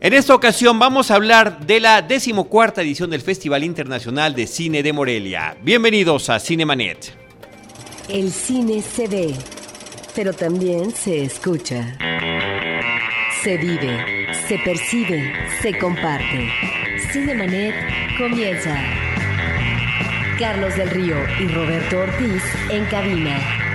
En esta ocasión vamos a hablar de la decimocuarta edición del Festival Internacional de Cine de Morelia. Bienvenidos a Cinemanet. El cine se ve, pero también se escucha. Se vive, se percibe, se comparte. Cinemanet comienza. Carlos del Río y Roberto Ortiz en cabina.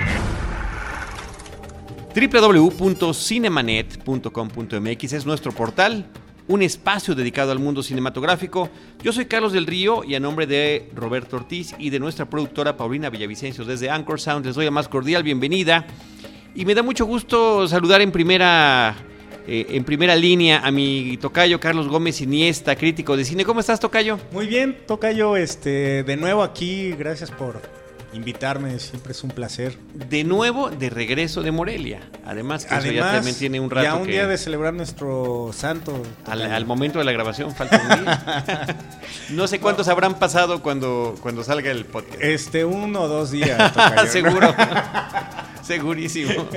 www.cinemanet.com.mx es nuestro portal, un espacio dedicado al mundo cinematográfico. Yo soy Carlos del Río y a nombre de Roberto Ortiz y de nuestra productora Paulina Villavicencio desde Anchor Sound les doy la más cordial bienvenida. Y me da mucho gusto saludar en primera, eh, en primera línea a mi tocayo Carlos Gómez Iniesta, crítico de cine. ¿Cómo estás, tocayo? Muy bien, Tocayo, este, de nuevo aquí, gracias por invitarme, siempre es un placer. De nuevo, de regreso de Morelia. Además, que eso ya también tiene un rato ya un que- día de celebrar nuestro santo. Al momento de la grabación falta un día. no sé cuántos habrán pasado cuando, cuando salga el podcast. Este, uno o dos días, Tocayo. Seguro. Segurísimo.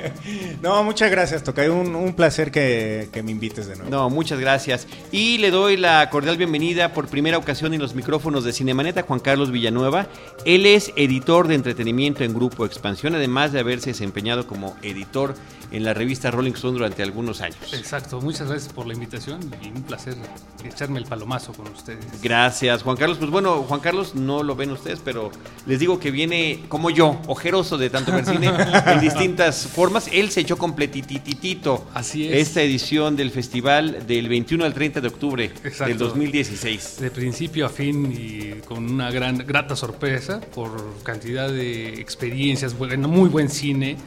No, muchas gracias, Tocayo, un, un placer que, que me invites de nuevo. No, muchas gracias. Y le doy la cordial bienvenida por primera ocasión en los micrófonos de Cinemanet a Juan Carlos Villanueva. Él es editor de entretenimiento en Grupo Expansión, además de haberse desempeñado como editor en la revista Rolling Stone durante algunos años. Exacto, muchas gracias por la invitación y un placer echarme el palomazo con ustedes. Gracias, Juan Carlos. Pues bueno, Juan Carlos no lo ven ustedes, pero les digo que viene como yo, ojeroso de tanto ver cine en distintas formas. Él se echó completititito Así es. esta edición del festival del 21 al 30 de octubre Exacto. del 2016. De principio a fin y con una gran grata sorpresa por cantidad de experiencias, bueno, muy buen cine.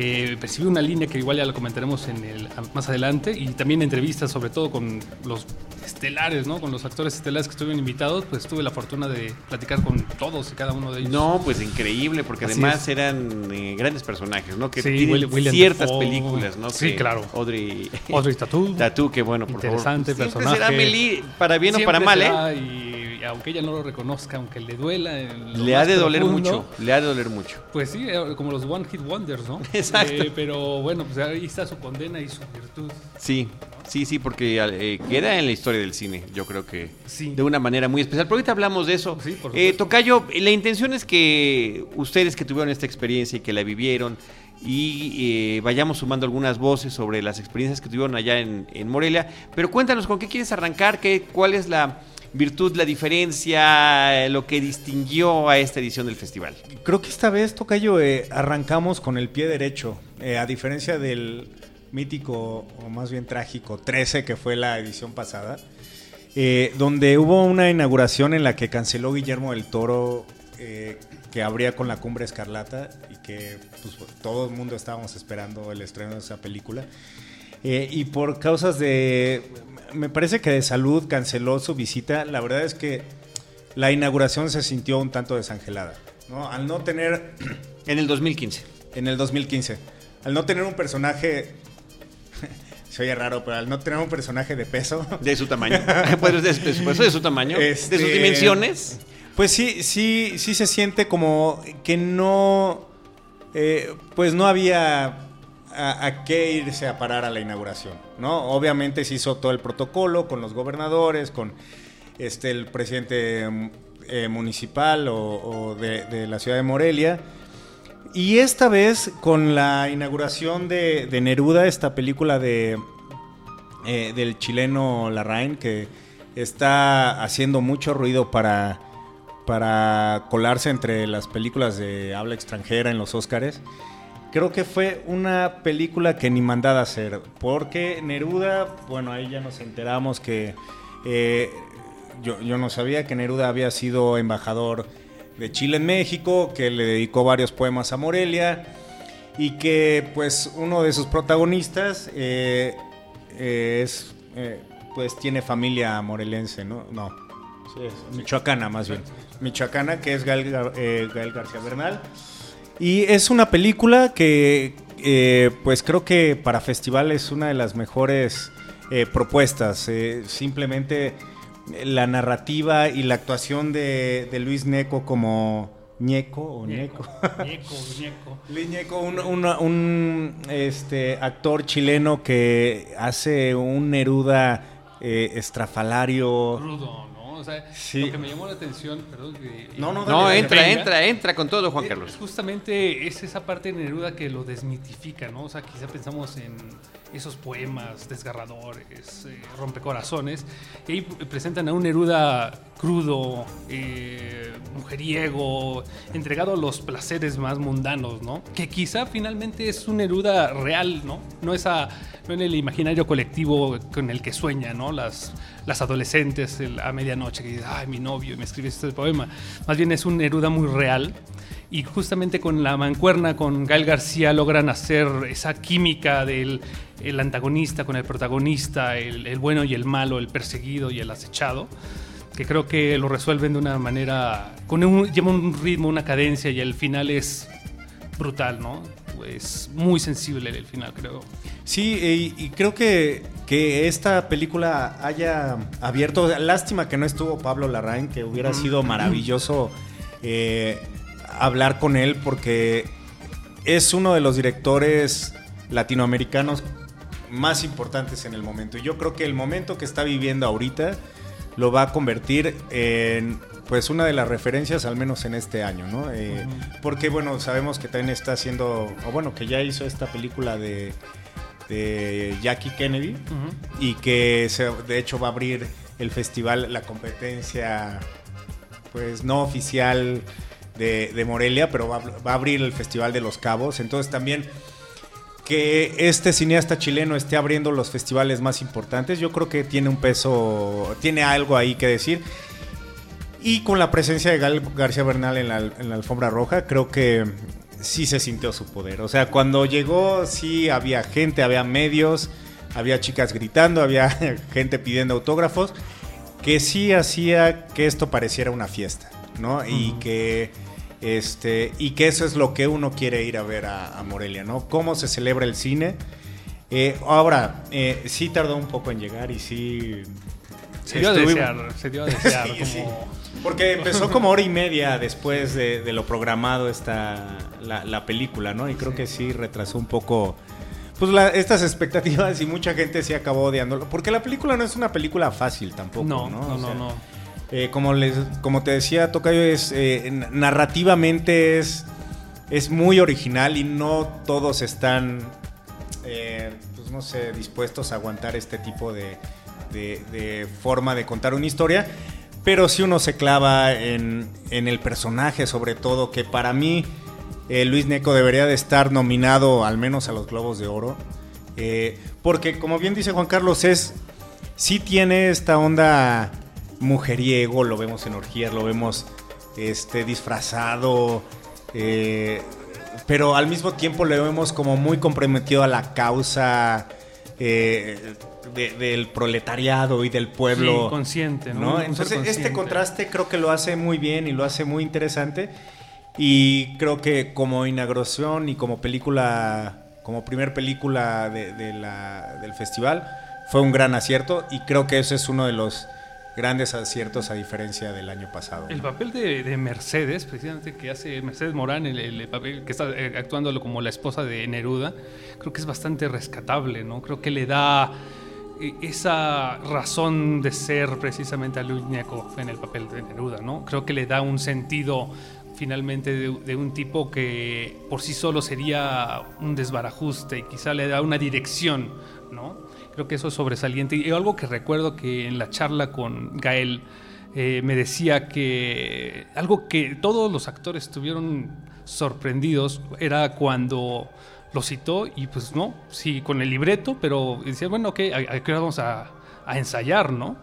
Eh, percibí una línea que igual ya la comentaremos en el, más adelante y también entrevistas sobre todo con los estelares, ¿no? Con los actores estelares que estuvieron invitados, pues tuve la fortuna de platicar con todos y cada uno de ellos. No, pues increíble, porque Así además es. eran eh, grandes personajes, ¿no? Que Sí, tienen William ciertas películas, ¿no? Sí, Que claro. Audrey Audrey Tautou. Tatu, que bueno, por Interesante favor. Personaje. será Meli, para bien o para mal, ¿eh? Y aunque ella no lo reconozca, aunque le duela. Le ha de doler mucho, le ha de doler mucho. Pues sí, eh, como los One Hit Wonders, ¿no? Exacto. Eh, pero bueno, pues ahí está su condena y su virtud. Sí, sí, sí, porque eh, queda en la historia del cine, yo creo que Sí. de una manera muy especial. Pero ahorita hablamos de eso. Sí, por Eh. Tocayo, la intención es que ustedes que tuvieron esta experiencia y que la vivieron y eh, vayamos sumando algunas voces sobre las experiencias que tuvieron allá en, en Morelia. Pero cuéntanos, ¿con qué quieres arrancar? ¿Qué, ¿Cuál es la virtud, la diferencia, eh, lo que distinguió a esta edición del festival? Creo que esta vez, Tocayo, eh, arrancamos con el pie derecho, eh, a diferencia del mítico, o más bien trágico, 13, que fue la edición pasada, donde hubo una inauguración en la que canceló Guillermo del Toro, que abría con la Cumbre Escarlata, y que pues, todo el mundo estábamos esperando el estreno de esa película. Y por causas de, me parece que de salud canceló su visita. La verdad es que la inauguración se sintió un tanto desangelada. ¿no? Al no tener, En el 2015. en el 2015, al no tener un personaje, se oye raro, pero al no tener un personaje de peso, De su tamaño. pues de, su, pues, de su tamaño. Este- De sus dimensiones. pues sí, sí, sí se siente como que no, eh, pues no había a, qué irse a parar a la inauguración, ¿no? Obviamente se hizo todo el protocolo con los gobernadores, con este el presidente mm, eh, municipal o, de, la ciudad de Morelia. Y esta vez con la inauguración de, de Neruda, esta película de, eh, del chileno Larraín, que está haciendo mucho ruido para, para colarse entre las películas de habla extranjera en los Óscares. Creo que fue una película que ni mandada a hacer, porque Neruda, bueno, ahí ya nos enteramos que eh, yo, yo no sabía que Neruda había sido embajador de Chile en México, que le dedicó varios poemas a Morelia y que pues uno de sus protagonistas eh, eh, es eh, pues tiene familia morelense, ¿no? No, sí, es michoacana más bien, michoacana que es Gael, Gar- Gael García Bernal y es una película que eh, pues creo que para festival es una de las mejores eh, propuestas, eh, simplemente la narrativa y la actuación de, de Luis Neco como Ñeco o Ñeco. Ñeco, ñeco. Luis Ñeco, un, un- un, este, actor chileno que hace un Neruda eh, estrafalario. Crudo, ¿no? O sea, Sí. lo que me llamó la atención, perdón, No, no, No, dale, entra, venga. entra, entra con todo, Juan Eh, Carlos. Justamente es esa parte de Neruda que lo desmitifica, ¿no? O sea, quizá pensamos en esos poemas desgarradores, eh, rompecorazones, y ahí presentan a un Neruda crudo, eh, mujeriego, entregado a los placeres más mundanos, ¿no? Que quizá finalmente es un Neruda real, ¿no? No, esa, no en el imaginario colectivo con el que sueña, ¿no? Las, las adolescentes a medianoche que dicen, ay, mi novio, y me escribe este poema. Más bien es un Neruda muy real. Y justamente con la mancuerna con Gael García logran hacer esa química del el antagonista con el protagonista, el, el bueno y el malo, el perseguido y el acechado, que creo que lo resuelven de una manera, con un, lleva un ritmo, una cadencia y el final es brutal, ¿no? Es muy sensible el final, creo. Sí, y, y creo que, que esta película haya abierto. Lástima que no estuvo Pablo Larraín, que hubiera sido maravilloso eh, hablar con él, porque es uno de los directores latinoamericanos más importantes en el momento. Y yo creo que el momento que está viviendo ahorita lo va a convertir en pues una de las referencias al menos en este año, ¿no? Eh, Porque bueno, sabemos que también está haciendo, o bueno, que ya hizo esta película de, de Jackie Kennedy y que se- de hecho va a abrir el festival, la competencia pues no oficial de, de Morelia, pero va, a- va a abrir el Festival de los Cabos. Entonces también que este cineasta chileno esté abriendo los festivales más importantes, yo creo que tiene un peso, tiene algo ahí que decir. Y con la presencia de Gal García Bernal en la, en la alfombra roja, creo que sí se sintió su poder. O sea, cuando llegó, sí había gente, había medios, había chicas gritando, había gente pidiendo autógrafos, que sí hacía que esto pareciera una fiesta, ¿no? Y que este y que eso es lo que uno quiere ir a ver a, a Morelia, ¿no? Cómo se celebra el cine. Eh, ahora, eh, sí tardó un poco en llegar y sí Se dio a desear, se dio a desear. Sí, como- sí. Porque empezó como hora y media después de, de lo programado esta, la, la película, ¿no? Y creo que sí retrasó un poco pues la- estas expectativas y mucha gente sí acabó odiándolo. Porque la película no es una película fácil tampoco, ¿no? No, no, O no, sea, no. eh, como, les, como te decía, Tocayo, es, eh, narrativamente es, es muy original y no todos están, eh, pues no sé, dispuestos a aguantar este tipo de, de- forma de contar una historia. Pero si uno se clava en, en el personaje, sobre todo, que para mí eh, Luis Neco debería de estar nominado al menos a los Globos de Oro. eh, porque, como bien dice Juan Carlos, es sí tiene esta onda mujeriego, lo vemos en orgías, lo vemos este, disfrazado, eh, pero al mismo tiempo lo vemos como muy comprometido a la causa eh, de- del proletariado y del pueblo. Sí, consciente, ¿no? Entonces, este contraste creo que lo hace muy bien y lo hace muy interesante. Y creo que como inauguración y como película, como primer película de, de la- del festival, fue un gran acierto. Y creo que ese es uno de los grandes aciertos a diferencia del año pasado. El papel de, de Mercedes, precisamente que hace Mercedes Morán, el, el papel que está eh, actuando como la esposa de Neruda, creo que es bastante rescatable, ¿no? Creo que le da eh, esa razón de ser precisamente a Luis Ñeco en el papel de Neruda, ¿no? Creo que le da un sentido finalmente de, de un tipo que por sí solo sería un desbarajuste y quizá le da una dirección, ¿no? Creo que eso es sobresaliente. Y algo que recuerdo que en la charla con Gael eh, me decía que algo que todos los actores estuvieron sorprendidos era cuando lo citó y pues no, sí, con el libreto, pero decía, bueno, ok, ¿a, qué hora vamos a, a ensayar, no?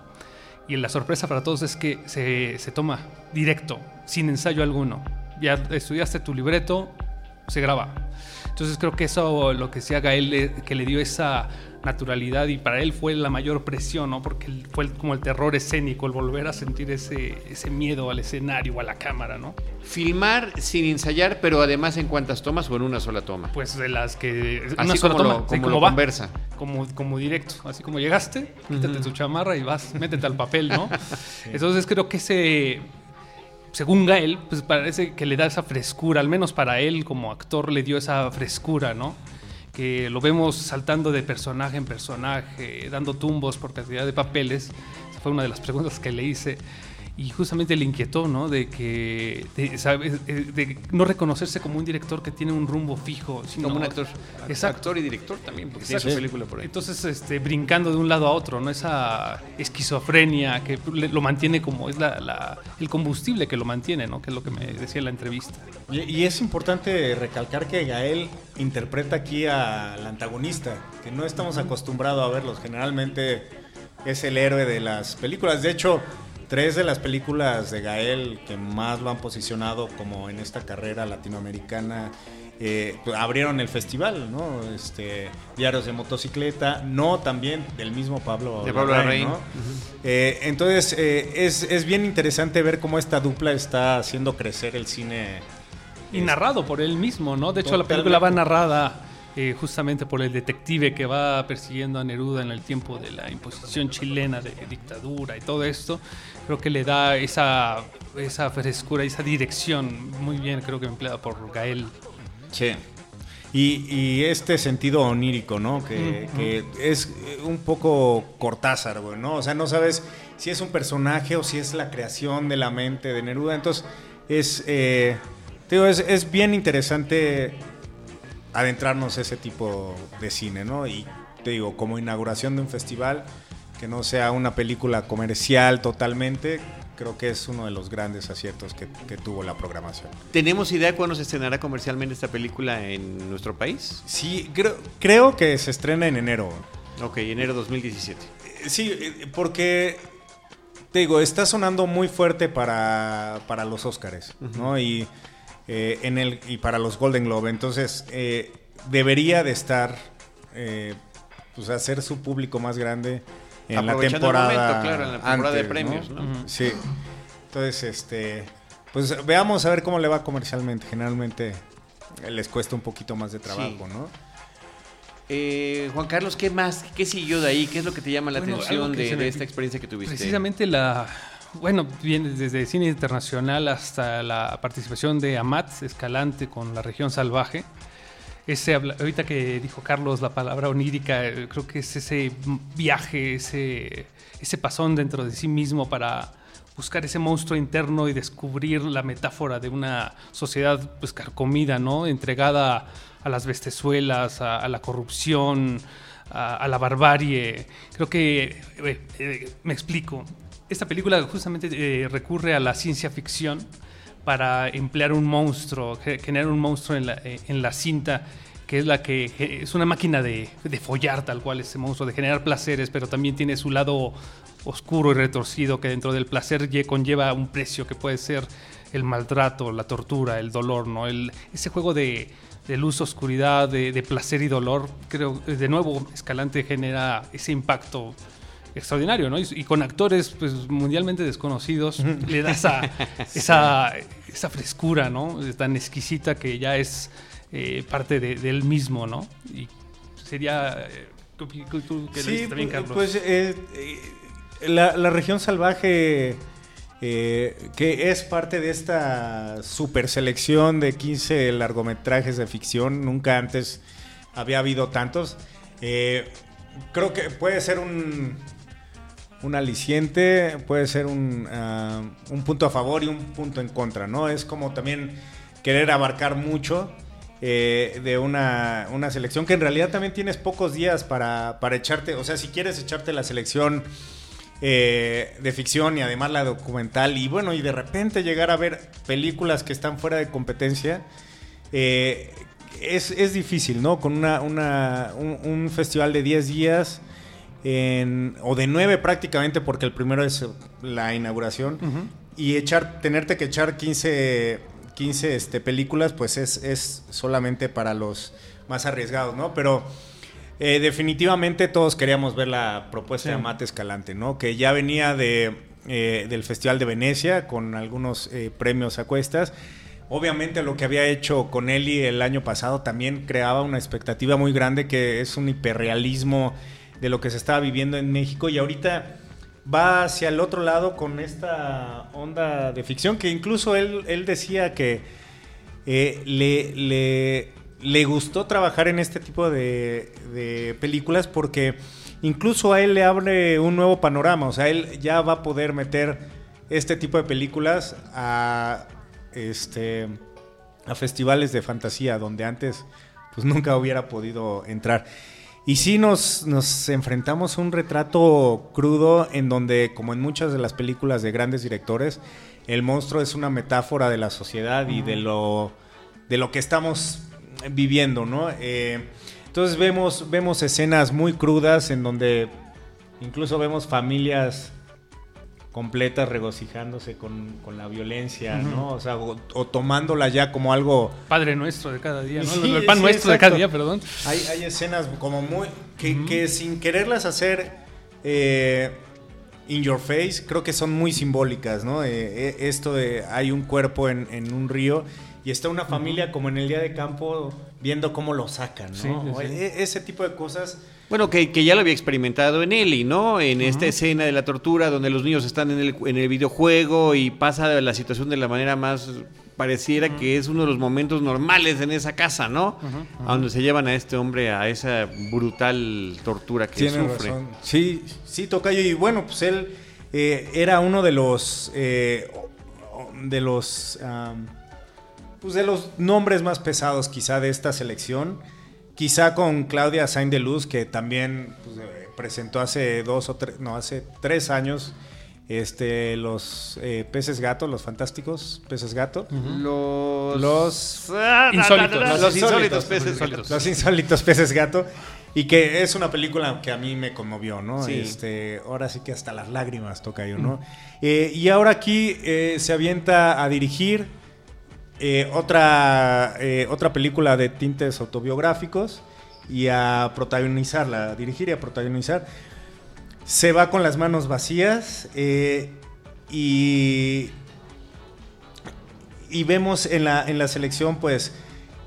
Y la sorpresa para todos es que se, se toma directo, sin ensayo alguno. Ya estudiaste tu libreto, se graba. Entonces creo que eso lo que haga él, le- que le dio esa naturalidad y para él fue la mayor presión, ¿no? Porque fue como el terror escénico, el volver a sentir ese, ese miedo al escenario, a la cámara, ¿no? Filmar sin ensayar, pero además en cuántas tomas o en una sola toma. Pues de las que... Así como lo- como lo va, conversa. Como, como directo, así como llegaste, quítate tu chamarra y vas, métete al papel, ¿no? Entonces creo que ese, según Gael, pues parece que le da esa frescura, al menos para él como actor le dio esa frescura, ¿no? Que lo vemos saltando de personaje en personaje, dando tumbos por cantidad de papeles. Esa fue una de las preguntas que le hice y justamente le inquietó, ¿no? De que de, ¿sabes? Eh, de no reconocerse como un director que tiene un rumbo fijo, sino Como un actor. Exacto. Actor y director también, porque tiene su película por ahí. Entonces, este, brincando de un lado a otro, ¿no? Esa esquizofrenia que lo mantiene como es la, la- el combustible que lo mantiene, ¿no? Que es lo que me decía en la entrevista. Y, y es importante recalcar que Gael interpreta aquí al antagonista, que no estamos acostumbrados a verlos. Generalmente es el héroe de las películas. De hecho, tres de las películas de Gael que más lo han posicionado como en esta carrera latinoamericana eh, pues, abrieron el festival, ¿no? Este, Diarios de motocicleta, no también del mismo Pablo De Pablo Larraín, Larraín. ¿no? Eh, entonces, eh, es, es bien interesante ver cómo esta dupla está haciendo crecer el cine. Y narrado por él mismo, ¿no? De hecho, la película va narrada eh, justamente por el detective que va persiguiendo a Neruda en el tiempo de la imposición chilena de dictadura y todo esto. Creo que le da esa, esa frescura, esa dirección muy bien, creo que empleada por Gael. Sí. Y, y este sentido onírico, ¿no? Que, que es un poco Cortázar, güey, ¿no? O sea, no sabes si es un personaje o si es la creación de la mente de Neruda. Entonces, es, eh, digo, es, es bien interesante adentrarnos a ese tipo de cine, ¿no? Y te digo, como inauguración de un festival, que no sea una película comercial totalmente, creo que es uno de los grandes aciertos que, que tuvo la programación. ¿Tenemos idea de cuándo se estrenará comercialmente esta película en nuestro país? Sí, creo, creo que se estrena en enero. Ok, enero 2017. Eh, Sí, eh, porque te digo, está sonando muy fuerte para, para los Óscares, ¿no? Y, eh, en el, y para los Golden Globe. Entonces, eh, debería de estar, eh, pues hacer su público más grande en la Aprovechando el temporada. momento, claro, en la temporada de antes, premios, ¿no? Sí. Entonces, este, pues veamos a ver cómo le va comercialmente. Generalmente eh, les cuesta un poquito más de trabajo, Sí. ¿no? Eh, Juan Carlos, ¿qué más? ¿Qué siguió de ahí? ¿Qué es lo que te llama la Bueno, atención de, de esta experiencia que tuviste? Precisamente la. Bueno, viene desde cine internacional hasta la participación de Amat Escalante con la región salvaje. Ese, ahorita que dijo Carlos la palabra onírica, eh, creo que es ese viaje, ese, ese pasón dentro de sí mismo para buscar ese monstruo interno y descubrir la metáfora de una sociedad pues carcomida, ¿no? Entregada a las bestezuelas, a, a la corrupción, a, a la barbarie. Creo que, eh, eh, me explico, esta película justamente eh, recurre a la ciencia ficción para emplear un monstruo, ge- generar un monstruo en la, eh, en la cinta, que es la que es una máquina de, de follar tal cual ese monstruo, de generar placeres, pero también tiene su lado oscuro y retorcido que dentro del placer lle- conlleva un precio que puede ser el maltrato, la tortura, el dolor, ¿no? El, ese juego de, luz, oscuridad, de, de placer y dolor, creo, de nuevo, Escalante genera ese impacto extraordinario, ¿no? Y, y con actores pues mundialmente desconocidos le da esa, esa, esa frescura, ¿no? Tan exquisita que ya es eh, parte de, de él mismo, ¿no? Y sería... eh, ¿tú- tú- que viste también, Carlos? pues eh, la, la región salvaje, eh, que es parte de esta super selección de 15 largometrajes de ficción, nunca antes había habido tantos. Creo que puede ser un, un aliciente, puede ser un, ah, un punto a favor y un punto en contra, ¿no? Es como también querer abarcar mucho eh, de una, una selección que en realidad también tienes pocos días para, para echarte, o sea, si quieres echarte la selección eh, de ficción y además la documental y bueno, y de repente llegar a ver películas que están fuera de competencia, eh, es, es difícil, ¿no? Con una, una- un, un festival de 10 días en- o de 9 prácticamente porque el primero es la inauguración y echar, tenerte que echar 15, 15 este, películas, pues es, es solamente para los más arriesgados, ¿no? Pero eh, definitivamente todos queríamos ver la propuesta Sí. de Mate Escalante, ¿no? Que ya venía de, eh, del Festival de Venecia con algunos eh, premios a cuestas. Obviamente lo que había hecho con Eli el año pasado también creaba una expectativa muy grande que es un hiperrealismo de lo que se estaba viviendo en México y ahorita va hacia el otro lado con esta onda de ficción que incluso él, él decía que eh, le, le, gustó trabajar en este tipo de, de películas porque incluso a él le abre un nuevo panorama. O sea, él ya va a poder meter este tipo de películas a, este, a festivales de fantasía donde antes pues nunca hubiera podido entrar. Y sí nos, nos enfrentamos a un retrato crudo en donde, como en muchas de las películas de grandes directores, el monstruo es una metáfora de la sociedad y de lo, de lo que estamos viviendo, ¿no? Eh, entonces vemos, vemos escenas muy crudas en donde incluso vemos familias completas regocijándose con, con la violencia, ¿no? O sea, o, o tomándola ya como algo... Padre nuestro de cada día, ¿no? Sí, el pan sí, nuestro de cada día, perdón. Hay, hay escenas como muy... que, que sin quererlas hacer eh, in your face, creo que son muy simbólicas, ¿no? Eh, eh, esto de hay un cuerpo en, en un río y está una familia como en el día de campo viendo cómo lo sacan, ¿no? Sí, sí, O sí. e- Ese tipo de cosas... Bueno, que, que ya lo había experimentado en Ellie, ¿no? En esta escena de la tortura donde los niños están en el, en el videojuego y pasa la situación de la manera más pareciera que es uno de los momentos normales en esa casa, ¿no? A donde se llevan a este hombre a esa brutal tortura que Tiene sufre. razón. Sí, sí, Tocayo. Y bueno, pues él eh, era uno de los. eh, de los. Pues de los nombres más pesados, quizá, de esta selección. Quizá con Claudia Sainz de Luz, que también pues, eh, presentó hace dos o tres. No, hace tres años. Este, los eh, peces gato, los fantásticos peces gato. Los... Los Insólitos. Los, Los insólitos insólitos. peces. Insólitos. Los insólitos peces gato. Y que es una película que a mí me conmovió, ¿no? Sí. Este, ahora sí que hasta las lágrimas toca yo, ¿no? Eh, y ahora aquí eh, se avienta a dirigir eh, otra, eh, otra película de tintes autobiográficos y a protagonizarla, a dirigir y a protagonizar. Se va con las manos vacías eh, y y vemos en la, en la selección, pues,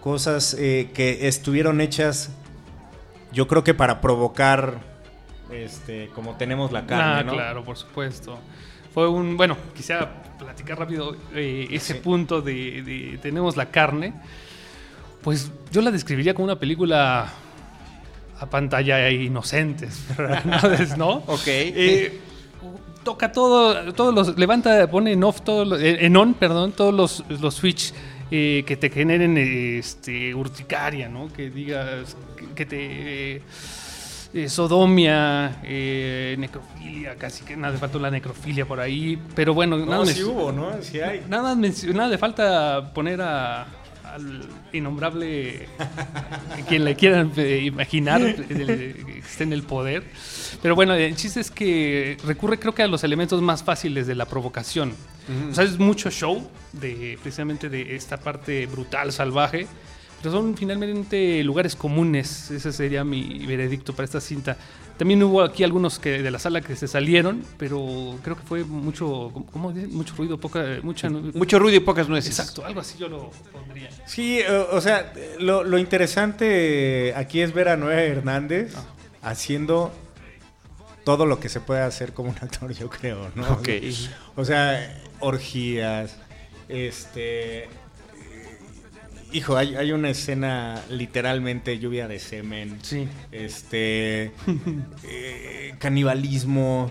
cosas que estuvieron hechas, yo creo que para provocar, este, como tenemos la carne, Ah, ¿no? claro, por supuesto. Fue un, bueno, quisiera platicar rápido eh, ese Sí. punto de, de tenemos la carne. Pues yo la describiría como una película a pantalla inocentes, ¿verdad? ¿no? Ok. Eh, toca todo, todos los, levanta, pone en off, todos los- eh, en on, perdón, todos los, los switch eh, que te generen este, urticaria, ¿no? Que digas, que, que te... eh, sodomia, eh, necrofilia, casi que nada, falta la necrofilia por ahí, pero bueno, No, nada, sí me- hubo, ¿no? Sí hay. nada, le falta poner a, al innombrable, quien le quieran eh, imaginar, que esté en el poder. Pero bueno, el chiste es que recurre creo que a los elementos más fáciles de la provocación. O sea, es mucho show, de, precisamente de esta parte brutal, salvaje, pero son finalmente lugares comunes. Ese sería mi veredicto para esta cinta. También hubo aquí algunos que de la sala que se salieron, pero creo que fue mucho, ¿cómo dicen? Mucho ruido, poca, mucha... Mucho ruido y pocas nueces. Exacto, algo así yo lo pondría. Sí, o sea, lo, lo interesante aquí es ver a Noé Hernández haciendo todo lo que se puede hacer como un actor, yo creo, ¿no? Ok. O sea, orgías, este... Hijo, hay, hay una escena literalmente lluvia de semen. Sí. Este. eh, canibalismo.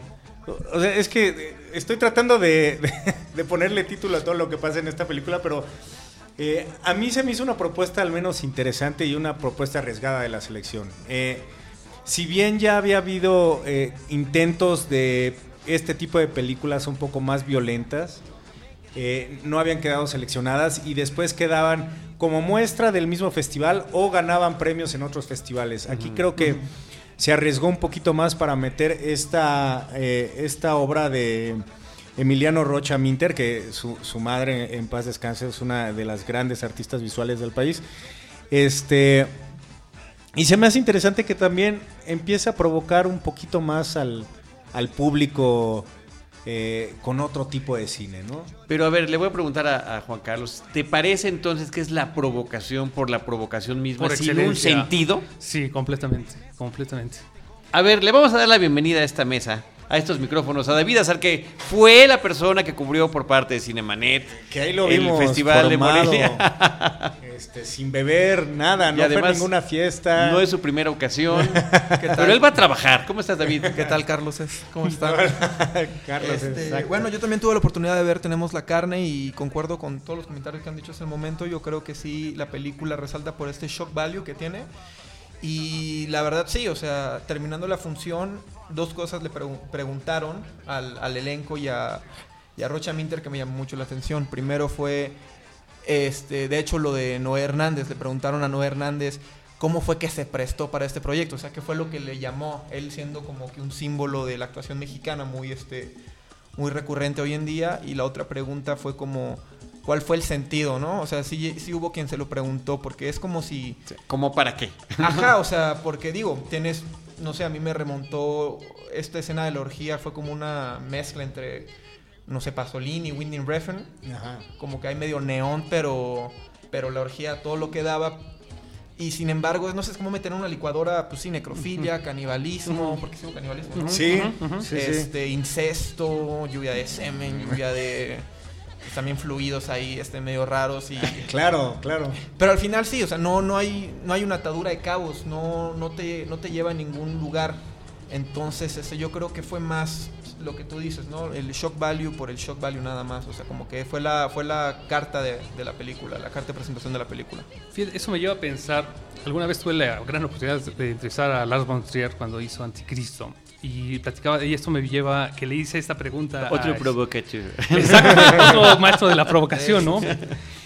O sea, es que eh, estoy tratando de, de- de ponerle título a todo lo que pasa en esta película, pero eh, a mí se me hizo una propuesta al menos interesante y una propuesta arriesgada de la selección. Eh, si bien ya había habido intentos de este tipo de películas un poco más violentas, eh, no habían quedado seleccionadas y después quedaban como muestra del mismo festival o ganaban premios en otros festivales. Aquí creo que se arriesgó un poquito más para meter esta, eh, esta obra de Emiliano Rocha Minter, que su, su madre en paz descanse es una de las grandes artistas visuales del país. Este, y se me hace interesante que también empiece a provocar un poquito más al, al público eh, con otro tipo de cine, ¿no? Pero a ver, le voy a preguntar a, a Juan Carlos, ¿te parece entonces que es la provocación por la provocación misma, Por sin un sentido? Sí, completamente, completamente. A ver, le vamos a dar la bienvenida a esta mesa a estos micrófonos a David Azar, que fue la persona que cubrió por parte de Cinemanet Que ahí lo el vimos Festival de Morelia. este, sin beber, nada, Y no fue además, ninguna fiesta. No es su primera ocasión, ¿Qué tal? pero él va a trabajar. ¿Cómo estás, David? ¿Qué tal, Carlos? Es- ¿Cómo están? Carlos, Este, bueno, yo también tuve la oportunidad de ver Tenemos la carne y concuerdo con todos los comentarios que han dicho hasta el momento. Yo creo que sí, la película resalta por este shock value que tiene. Y la verdad sí, o sea, terminando la función, dos cosas le pregu- preguntaron al, al elenco y a, y a Rocha Minter que me llamó mucho la atención. Primero fue, este, de hecho, lo de Noé Hernández. Le preguntaron a Noé Hernández cómo fue que se prestó para este proyecto. O sea, qué fue lo que le llamó, él siendo como que un símbolo de la actuación mexicana muy, este, muy recurrente hoy en día. Y la otra pregunta fue como, ¿cuál fue el sentido, no? O sea, sí, sí hubo quien se lo preguntó, porque es como si... ¿Cómo para qué? Ajá, o sea, porque digo, tienes, no sé, a mí me remontó, esta escena de la orgía fue como una mezcla entre, no sé, Pasolini y Winding Refn, Ajá. como que hay medio neón, pero, pero la orgía todo lo que daba. Y sin embargo, no sé, es como meter en una licuadora, pues sí, necrofilia, canibalismo, porque sí, hubo canibalismo, ¿no? Sí, sí, sí. este, incesto, lluvia de semen, lluvia de pues, también fluidos ahí, este, medio raros y Claro, claro. pero al final sí, o sea, no, no hay, no hay una atadura de cabos, no, no te, no te lleva a ningún lugar. Entonces, este, yo creo que fue más lo que tú dices, ¿no? El shock value por el shock value nada más. O sea, como que fue la, fue la carta de, de la película, la carta de presentación de la película. Fíjate, eso me lleva a pensar, alguna vez tuve la gran oportunidad de entrevistar a Lars von Trier cuando hizo Anticristo y platicaba y esto me lleva que le hice esta pregunta Otro provocateur. Exacto, otro maestro de la provocación, ¿no?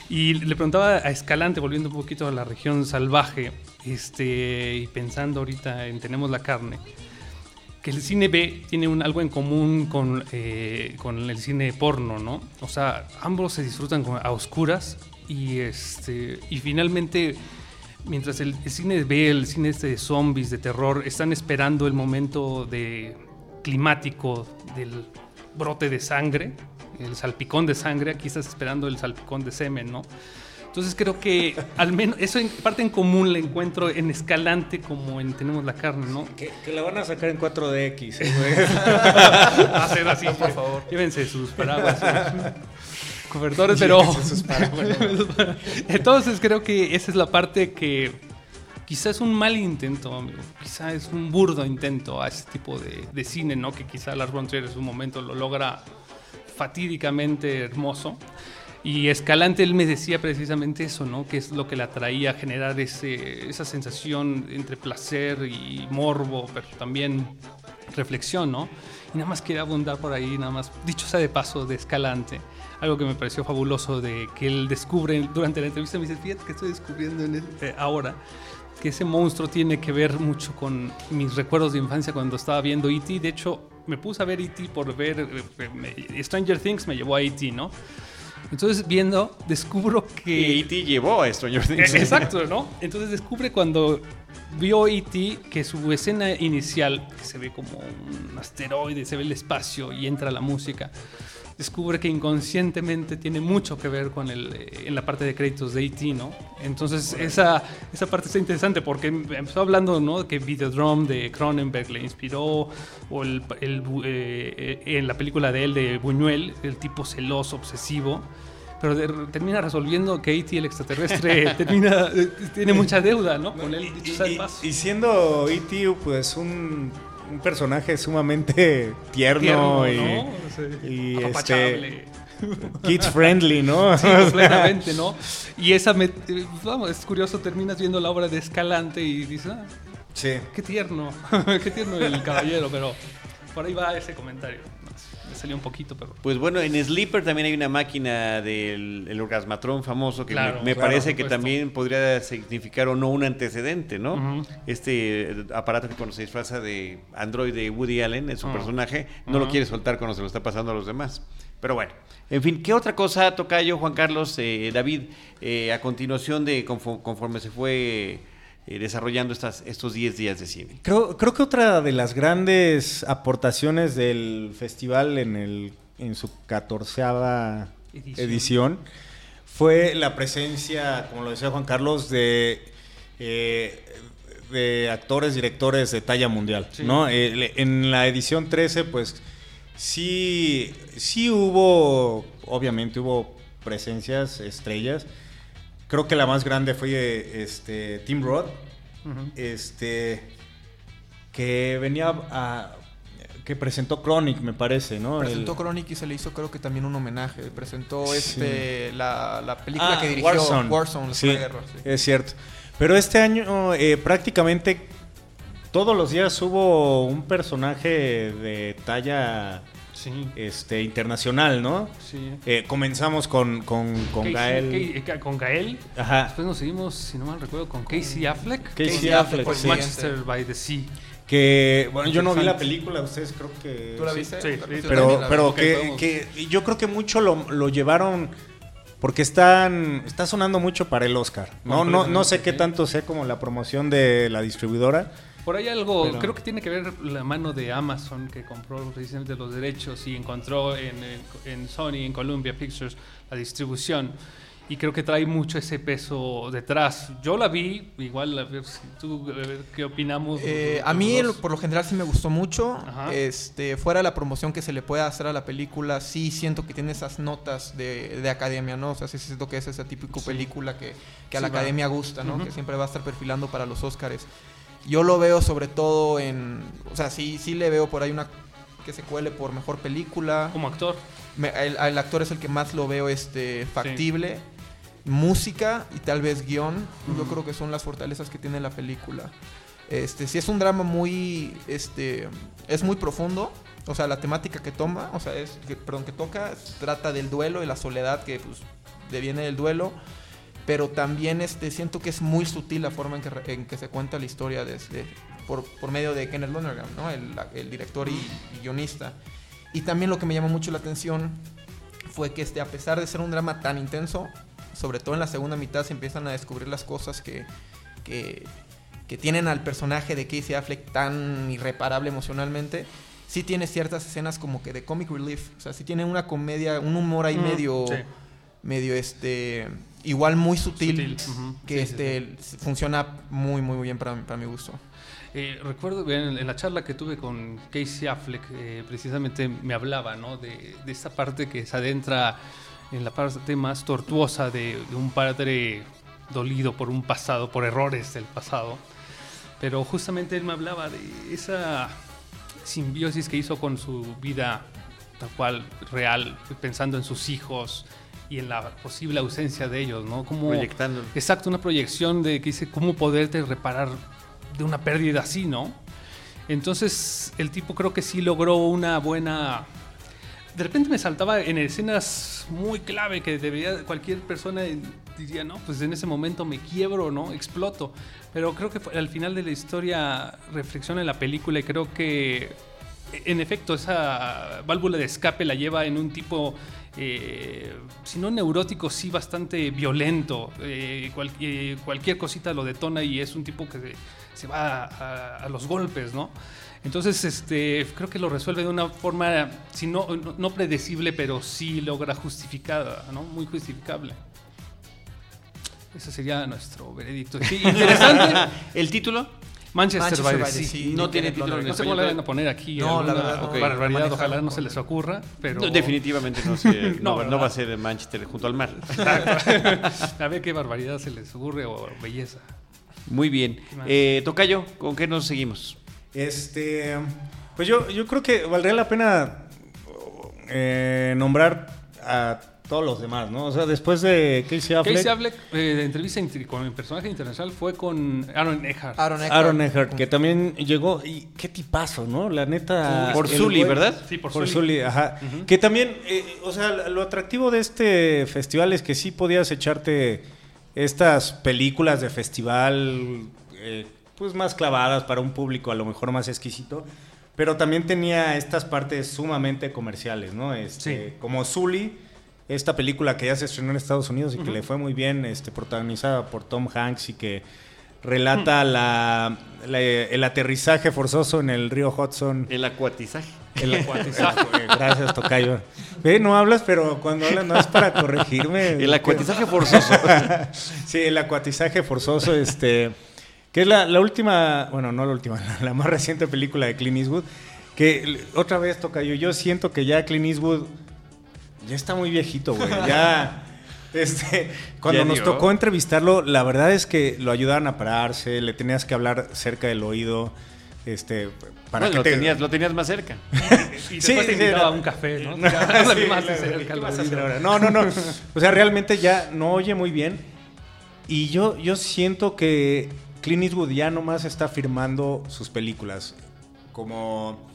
Y le preguntaba a Escalante, volviendo un poquito a la región salvaje, este, y pensando ahorita en Tenemos la carne, que el cine B tiene un, algo en común con, eh, con el cine porno, ¿no? O sea, ambos se disfrutan a oscuras y, este, y finalmente, mientras el, el cine B, el cine este de zombies, de terror, están esperando el momento de climático del brote de sangre, el salpicón de sangre, aquí estás esperando el salpicón de semen, ¿no? Entonces creo que al menos eso en parte en común le encuentro en Escalante como en Tenemos la carne, ¿no? Que, que la van a sacar en 4DX, eh, güey. hacer así, por favor. Llévense sus paraguas, cobertores, pero entonces creo que esa es la parte que quizá es un mal intento, amigo. Quizá es un burdo intento a ese tipo de, de cine, ¿no? Que quizá Lars von Trier en su momento lo logra fatídicamente hermoso. Y Escalante él me decía precisamente eso, ¿no? Que es lo que le atraía a generar ese, esa sensación entre placer y morbo, pero también reflexión, ¿no? Y nada más quería abundar por ahí, nada más, dicho sea de paso, de Escalante, algo que me pareció fabuloso de que él descubre durante la entrevista, me dice, fíjate que estoy descubriendo en el- eh, ahora, que ese monstruo tiene que ver mucho con mis recuerdos de infancia cuando estaba viendo E.T. De hecho, me puse a ver E.T. por ver eh, eh, me- Stranger Things, me llevó a E.T., ¿no? Entonces, viendo, descubro que... E.T. llevó a Stranger Things. Exacto, ¿no? Entonces descubre cuando vio E.T. que su escena inicial, que se ve como un asteroide, se ve el espacio y entra la música, descubre que inconscientemente tiene mucho que ver con el, eh, en la parte de créditos de E.T., ¿no? Entonces esa, esa parte está interesante porque em- empezó hablando, ¿no? Que Videodrome de Cronenberg le inspiró, o el, el eh, eh, en la película de él, de Buñuel, el tipo celoso, obsesivo, pero de- termina resolviendo que E.T. el extraterrestre termina, eh, tiene mucha deuda, ¿no? Con él, Y, y siendo E.T. pues un, un personaje sumamente tierno, Tierno, y, ¿no? Y, este, kids friendly, ¿no? Sí, completamente, ¿no? Y esa, me- vamos, es curioso, terminas viendo la obra de Escalante y dices, ah, Sí. qué tierno, qué tierno el caballero, pero por ahí va ese comentario. Salió un poquito, pero... Pues bueno, en Sleeper también hay una máquina del el orgasmatrón famoso que Claro, me, me claro, parece que también podría significar o no un antecedente, ¿no? Este eh, aparato que cuando se disfraza de Android de Woody Allen, es su Ujú. personaje, no lo quiere soltar cuando se lo está pasando a los demás. Pero bueno, en fin, ¿qué otra cosa toca yo, Juan Carlos, eh, David, eh, a continuación de confo- conforme se fue eh, desarrollando estas, estos 10 días de cine? Creo, creo que otra de las grandes aportaciones del festival en, el, en su catorceava Edición. edición. fue la presencia, como lo decía Juan Carlos, de, eh, de actores, directores de talla mundial, Sí. ¿no? Eh, en la edición 13, pues sí, sí hubo, obviamente hubo presencias, estrellas. Creo que la más grande fue este Tim Roth, este que venía a que presentó Chronic, me parece, ¿no? Presentó El- Chronic y se le hizo creo que también un homenaje. Presentó Sí. este la, la película Ah, que dirigió Warzone. Warzone, Sí, Guerra. sí. es cierto. Pero este año eh, prácticamente todos los días hubo un personaje de talla Sí. este, internacional, ¿no? Sí. Eh, comenzamos con, con, con Casey- Gael. Ca- con Gael. Ajá. Después nos seguimos, si no mal recuerdo, con Casey Affleck. Casey Casey Affleck, Affleck, sí. por Manchester by the Sea. Que, bueno, yo no vi la película, ustedes creo que... ¿Tú la viste? Sí, sí, Pero, pero que, yo creo que mucho lo, lo llevaron porque están está sonando mucho para el Oscar. No no no sé qué tanto sé como la promoción de la distribuidora. Por ahí algo, Pero- creo que tiene que ver la mano de Amazon que compró precisamente los derechos y encontró en, en- en Sony, en Columbia Pictures, la distribución. Y creo que trae mucho ese peso detrás. Yo la vi, igual, a ver si tú, a ver qué opinamos. Eh, a mí dos. por lo general sí me gustó mucho. Ajá. Este, fuera la promoción que se le pueda hacer a la película, sí siento que tiene esas notas de, de academia, ¿no? O sea, sí siento que es esa típica Sí. película que, que a la va. academia gusta, ¿no? Que siempre va a estar perfilando para los Oscars. Yo lo veo sobre todo en, o sea, sí sí le veo por ahí una que se cuele por mejor película. Como actor. Me- el, el actor es el que más lo veo este factible. Música y tal vez guion, yo creo que son las fortalezas que tiene la película. Este, sí es un drama muy, este, es muy profundo. O sea, la temática que toma, o sea, es, que, perdón, que toca, trata del duelo y la soledad que pues deviene del duelo. Pero también este, siento que es muy sutil la forma en que, en que se cuenta la historia desde, por, por medio de Kenneth Lonergan, ¿no? el, el director y, y guionista. Y también lo que me llamó mucho la atención fue que este, a pesar de ser un drama tan intenso, sobre todo en la segunda mitad se empiezan a descubrir las cosas que, que, que tienen al personaje de Casey Affleck tan irreparable emocionalmente. Sí tiene ciertas escenas como que de comic relief, o sea, sí tiene una comedia, un humor ahí Mm, medio, sí. medio este, igual muy sutil, Sutil, ujú. que Sí, sí, este funciona muy muy bien para, mi- para mi gusto. Eh, recuerdo en, en la charla que tuve con Casey Affleck, eh, precisamente me hablaba ¿no? de, de esta parte que se adentra en la parte más tortuosa de, de un padre dolido por un pasado, por errores del pasado. Pero justamente él me hablaba de esa simbiosis que hizo con su vida tal cual, real, pensando en sus hijos y en la posible ausencia de ellos, ¿no? Como, Proyectando. Exacto, una proyección de que dice cómo poderte reparar de una pérdida así, ¿no? Entonces el tipo creo que sí logró una buena... De repente me saltaba en escenas muy clave que debería cualquier persona diría, no, pues en ese momento me quiebro, ¿no? Exploto. Pero creo que al final de la historia reflexiona en la película y creo que en efecto esa válvula de escape la lleva en un tipo, eh, si no neurótico, sí bastante violento. Eh, eh, cualquier cosita lo detona y es un tipo que se, va a, a los golpes, ¿no? Entonces, este, creo que lo resuelve de una forma, si no, no, no predecible, pero sí logra justificada, ¿no? Muy justificable. Ese sería nuestro veredicto. Sí, interesante. ¿El título? Manchester, Manchester by the Sea. Sea, No tiene título en. No sé cómo le van a poner aquí. No, la verdad, barbaridad, ojalá no se les ocurra, pero... No, definitivamente no, se- no, No, no ¿verdad? va a ser en Manchester junto al mar. a ver qué barbaridad se les ocurre o belleza. Muy bien. Eh, Tocayo, ¿con qué nos seguimos? Este, pues yo, yo creo que valdría la pena eh, nombrar a todos los demás, ¿no? O sea, después de Casey Affleck, Casey Affleck, eh, de entrevista con el personaje internacional fue con Aaron Eckhart. Aaron Eckhart. Aaron Eckhart, que también llegó y qué tipazo, ¿no? La neta. Por Zully, ¿verdad? Sí, por, Por. Zully, ajá. Que también, eh, o sea, lo atractivo de este festival es que sí podías echarte estas películas de festival, eh, pues más clavadas para un público a lo mejor más exquisito, pero también tenía estas partes sumamente comerciales, ¿no? Este, Sí. Como Zully, esta película que ya se estrenó en Estados Unidos y que le fue muy bien, este, protagonizada por Tom Hanks y que relata la- la- el aterrizaje forzoso en el río Hudson. El acuatizaje. El acuatizaje. Gracias, Tocayo. Ve, no hablas, pero cuando hablas no es para corregirme. El acuatizaje forzoso. Sí, el acuatizaje forzoso, este, que es la, la última, bueno, no la última, la, la más reciente película de Clint Eastwood, que otra vez toca yo, yo siento que ya Clint Eastwood ya está muy viejito, güey, ya... Este, cuando Ya nos dio. tocó entrevistarlo, la verdad es que lo ayudaban a pararse, le tenías que hablar cerca del oído, este, para Bueno, lo, que te- tenías, lo tenías más cerca. Y después Sí, te sí, invitaba era- a un café, ¿no? No. No, no, no. O sea, realmente ya no oye muy bien. Y yo, yo siento que Clint Eastwood ya nomás está firmando sus películas. Como,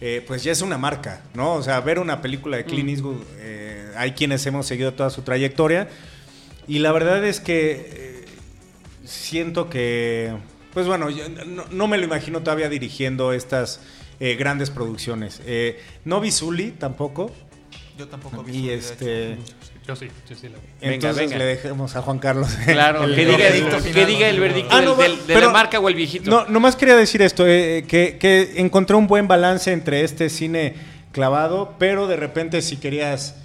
eh, pues ya es una marca, ¿no? O sea, ver una película de Clint Eastwood, eh, hay quienes hemos seguido toda su trayectoria. Y la verdad es que eh, siento que, pues bueno, yo no, no me lo imagino todavía dirigiendo estas grandes producciones. No vi Zully tampoco. Yo tampoco vi Y Zully, este. Yo sí, yo sí la vi. Venga, Entonces venga. le dejemos a Juan Carlos. Claro, el- que el diga, que el ¿no? veredicto Ah, del- no, del- de pero- la marca o el viejito. No, nomás quería decir esto, eh, que, que encontré un buen balance entre este cine clavado, pero de repente si querías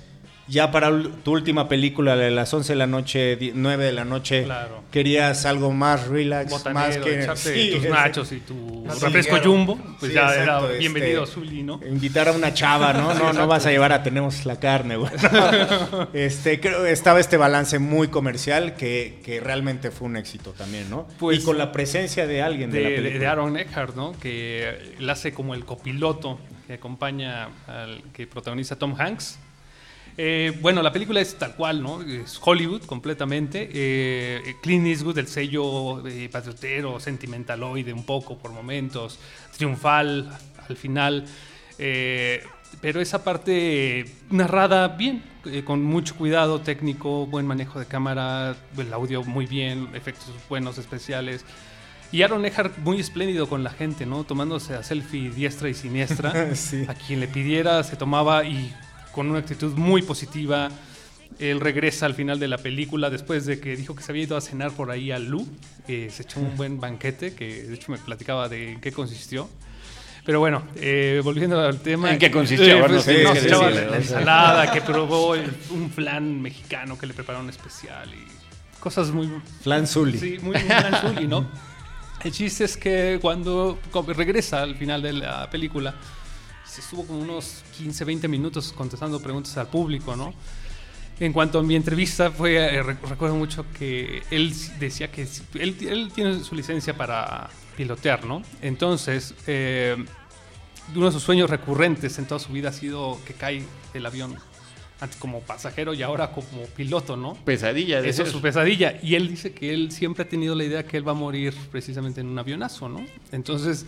ya para tu última película de las 11 de la noche, di- 9 de la noche, Claro. querías algo más relax, Botanero, más que echarte sí, tus nachos y tu Más refresco jumbo, pues Sí, ya exacto, era este, bienvenido a Zully, ¿no? Invitar a una chava, ¿no? No, no vas a llevar a tenemos la carne, güey. Este, creo estaba este balance muy comercial que, que realmente fue un éxito también, ¿no? Pues- y con la presencia de alguien de, de, la película. de Aaron Eckhart, ¿no? Que él hace como el copiloto que acompaña al que protagoniza Tom Hanks. Eh, bueno, la película es tal cual, ¿no? Es Hollywood completamente. Eh, Clint Eastwood, el sello eh, patriotero, sentimentaloide un poco por momentos, triunfal al final. Eh, pero esa parte narrada bien, eh, con mucho cuidado técnico, buen manejo de cámara, el audio muy bien, efectos buenos especiales. Y Aaron Eckhart muy espléndido con la gente, ¿no? Tomándose a selfie diestra y siniestra. Sí. A quien le pidiera se tomaba y con una actitud muy positiva. Él regresa al final de la película después de que dijo que se había ido a cenar por ahí a Lu. Eh, se echó un buen banquete que de hecho me platicaba de en qué consistió. Pero bueno, eh, volviendo al tema. ¿En qué consistió? Eh, Bueno, pues, sí, no, sí, la, la ensalada, que probó el- un flan mexicano que le prepararon especial y cosas muy Flan Zully. Sí, muy, muy Flan Zully, ¿no? El chiste es que cuando regresa al final de la película, se estuvo como unos 15, 20 minutos contestando preguntas al público, ¿no? En cuanto a mi entrevista, fue, eh, re- recuerdo mucho que él decía que él, él tiene su licencia para pilotear, ¿no? Entonces, eh, uno de sus sueños recurrentes en toda su vida ha sido que cae del avión antes como pasajero y ahora como piloto, ¿no? Pesadilla de Eso es ser. su pesadilla. Y él dice que él siempre ha tenido la idea que él va a morir precisamente en un avionazo, ¿no? Entonces,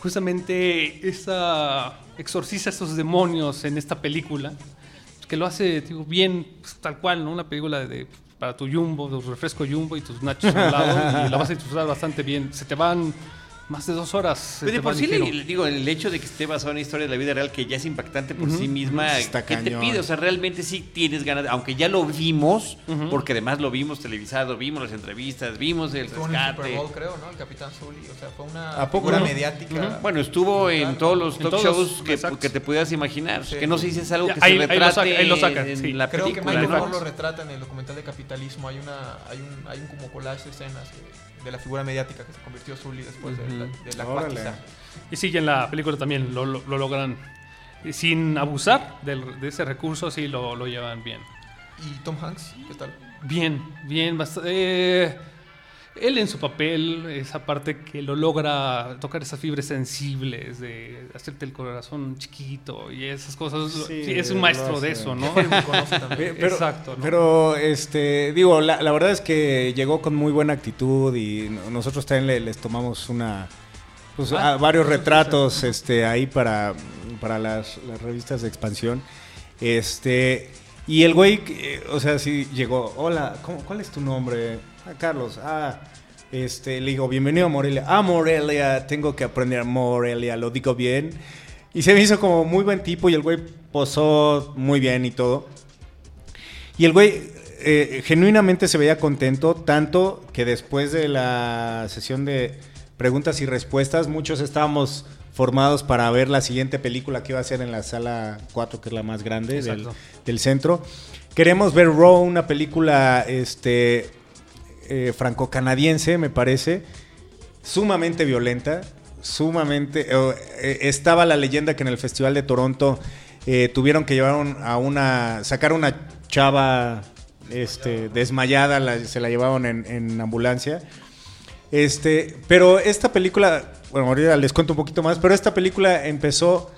justamente esa exorciza estos demonios en esta película, que lo hace digo, bien, pues, tal cual, ¿no? Una película de, para tu jumbo, tu refresco jumbo y tus nachos al lado, y lo vas a disfrutar bastante bien. Se te van más de dos horas. se Pues de te por sí, le- digo, el hecho de que esté basado en una historia de la vida real que ya es impactante por sí misma, Está ¿qué te cañón. pide? O sea, realmente sí tienes ganas, aunque ya lo vimos, porque además lo vimos televisado, vimos las entrevistas, vimos el Estuvo en el Super rescate. Bowl, creo, ¿no? El Capitán Zully. O sea, fue una ¿A poco figura no? mediática. Bueno, estuvo en todos los En talk todos, shows que, que te pudieras imaginar. Sí. Que no sé si es algo Ya, que ahí- se ahí lo retrate saca- ahí lo saca, en sí. la Creo que película. Michael ¿no? Lo retrata en el documental de Capitalismo. Hay una hay un, hay un como collage de escenas de, de la figura mediática que se convirtió Zully después de la, de la Órale. cuatiza. Y sí, y en la película también lo, lo- lo logran sin abusar del- de ese recurso, sí lo, lo llevan bien. ¿Y Tom Hanks? ¿Qué tal? Bien, bien, bast- eh, él en su papel, esa parte que lo logra tocar esas fibras sensibles, de hacerte el corazón chiquito y esas cosas. Sí, Sí, es un maestro de eso, ¿no? conoce también. Pe- Pero, Exacto, ¿no? Pero, este, digo, la, la verdad es que llegó con muy buena actitud y no- nosotros también le- les tomamos una, pues, Ah, a- varios retratos, este, ahí para, para las, las revistas de expansión, este, y el güey, eh, o sea, sí llegó, hola, ¿cómo- ¿cuál es tu nombre? Ah, Carlos, ah, este, le digo, bienvenido a Morelia, ah, Morelia, tengo que aprender Morelia, lo digo bien, y se me hizo como muy buen tipo y el güey posó muy bien y todo. Y el güey eh, genuinamente se veía contento, tanto que después de la sesión de preguntas y respuestas, muchos estábamos formados para ver la siguiente película que iba a ser en la sala 4, que es la más grande del, del centro. Queremos ver Raw, una película este, eh, franco-canadiense, me parece. sumamente violenta, sumamente... eh, estaba la leyenda que en el Festival de Toronto eh, tuvieron que llevar un- a una... sacar una chava este, desmayada, se la llevaron en, en ambulancia. Este, pero esta película, bueno, ahorita les cuento un poquito más, pero esta película empezó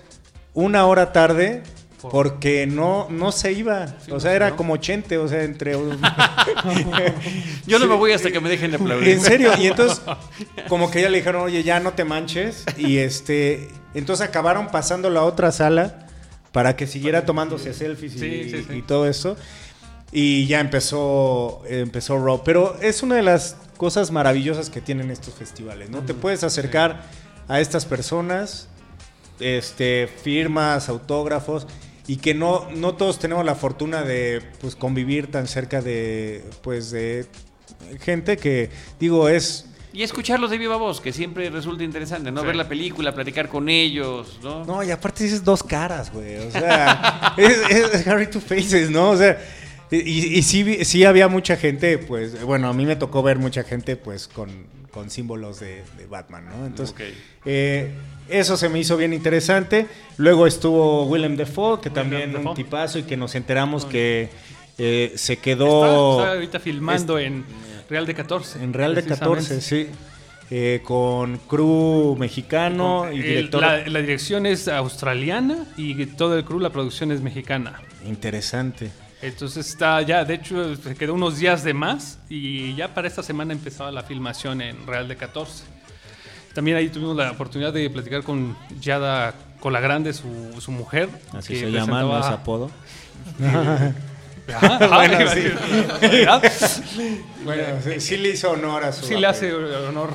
una hora tarde porque no, no se iba. o sea, era como 80, o sea, entre... Yo no me voy hasta que me dejen de aplaudir. en serio, y entonces como que ya le dijeron, oye, ya no te manches. Y este, entonces acabaron pasando la otra sala para que siguiera tomándose selfies y, Sí, sí, sí. y todo eso. Y ya empezó, empezó Raw. Pero es una de las cosas maravillosas que tienen estos festivales, ¿no? Te puedes acercar a estas personas, este, firmas, autógrafos, y que no, no todos tenemos la fortuna de pues, convivir tan cerca de, pues, de gente que, digo, es... Y escucharlos de viva voz, que siempre resulta interesante, ¿no? Sí. Ver la película, platicar con ellos, ¿no? No, y aparte dices dos caras, güey. O sea, es, es Harry Two Faces, ¿no? O sea, y, y sí, sí había mucha gente, pues, bueno, a mí me tocó ver mucha gente, pues, con, con símbolos de, de Batman, ¿no? Entonces, eh, eso se me hizo bien interesante. Luego estuvo Willem Dafoe, que también un Dafoe. tipazo y que nos enteramos que eh, se quedó está ahorita filmando en Real de 14. en Real de 14, precisamente. sí. Eh, con crew mexicano y director la, la dirección es australiana y todo el crew, la producción es mexicana. interesante. Entonces está ya, de hecho, se quedó unos días de más y ya para esta semana empezaba la filmación en Real de 14. También ahí tuvimos la oportunidad de platicar con Yada Colagrande, su, su mujer. Así que se llama, no es apodo. Ajá, Bueno, sí. Bueno, sí, sí le hizo honor a su. Sí le hace honor.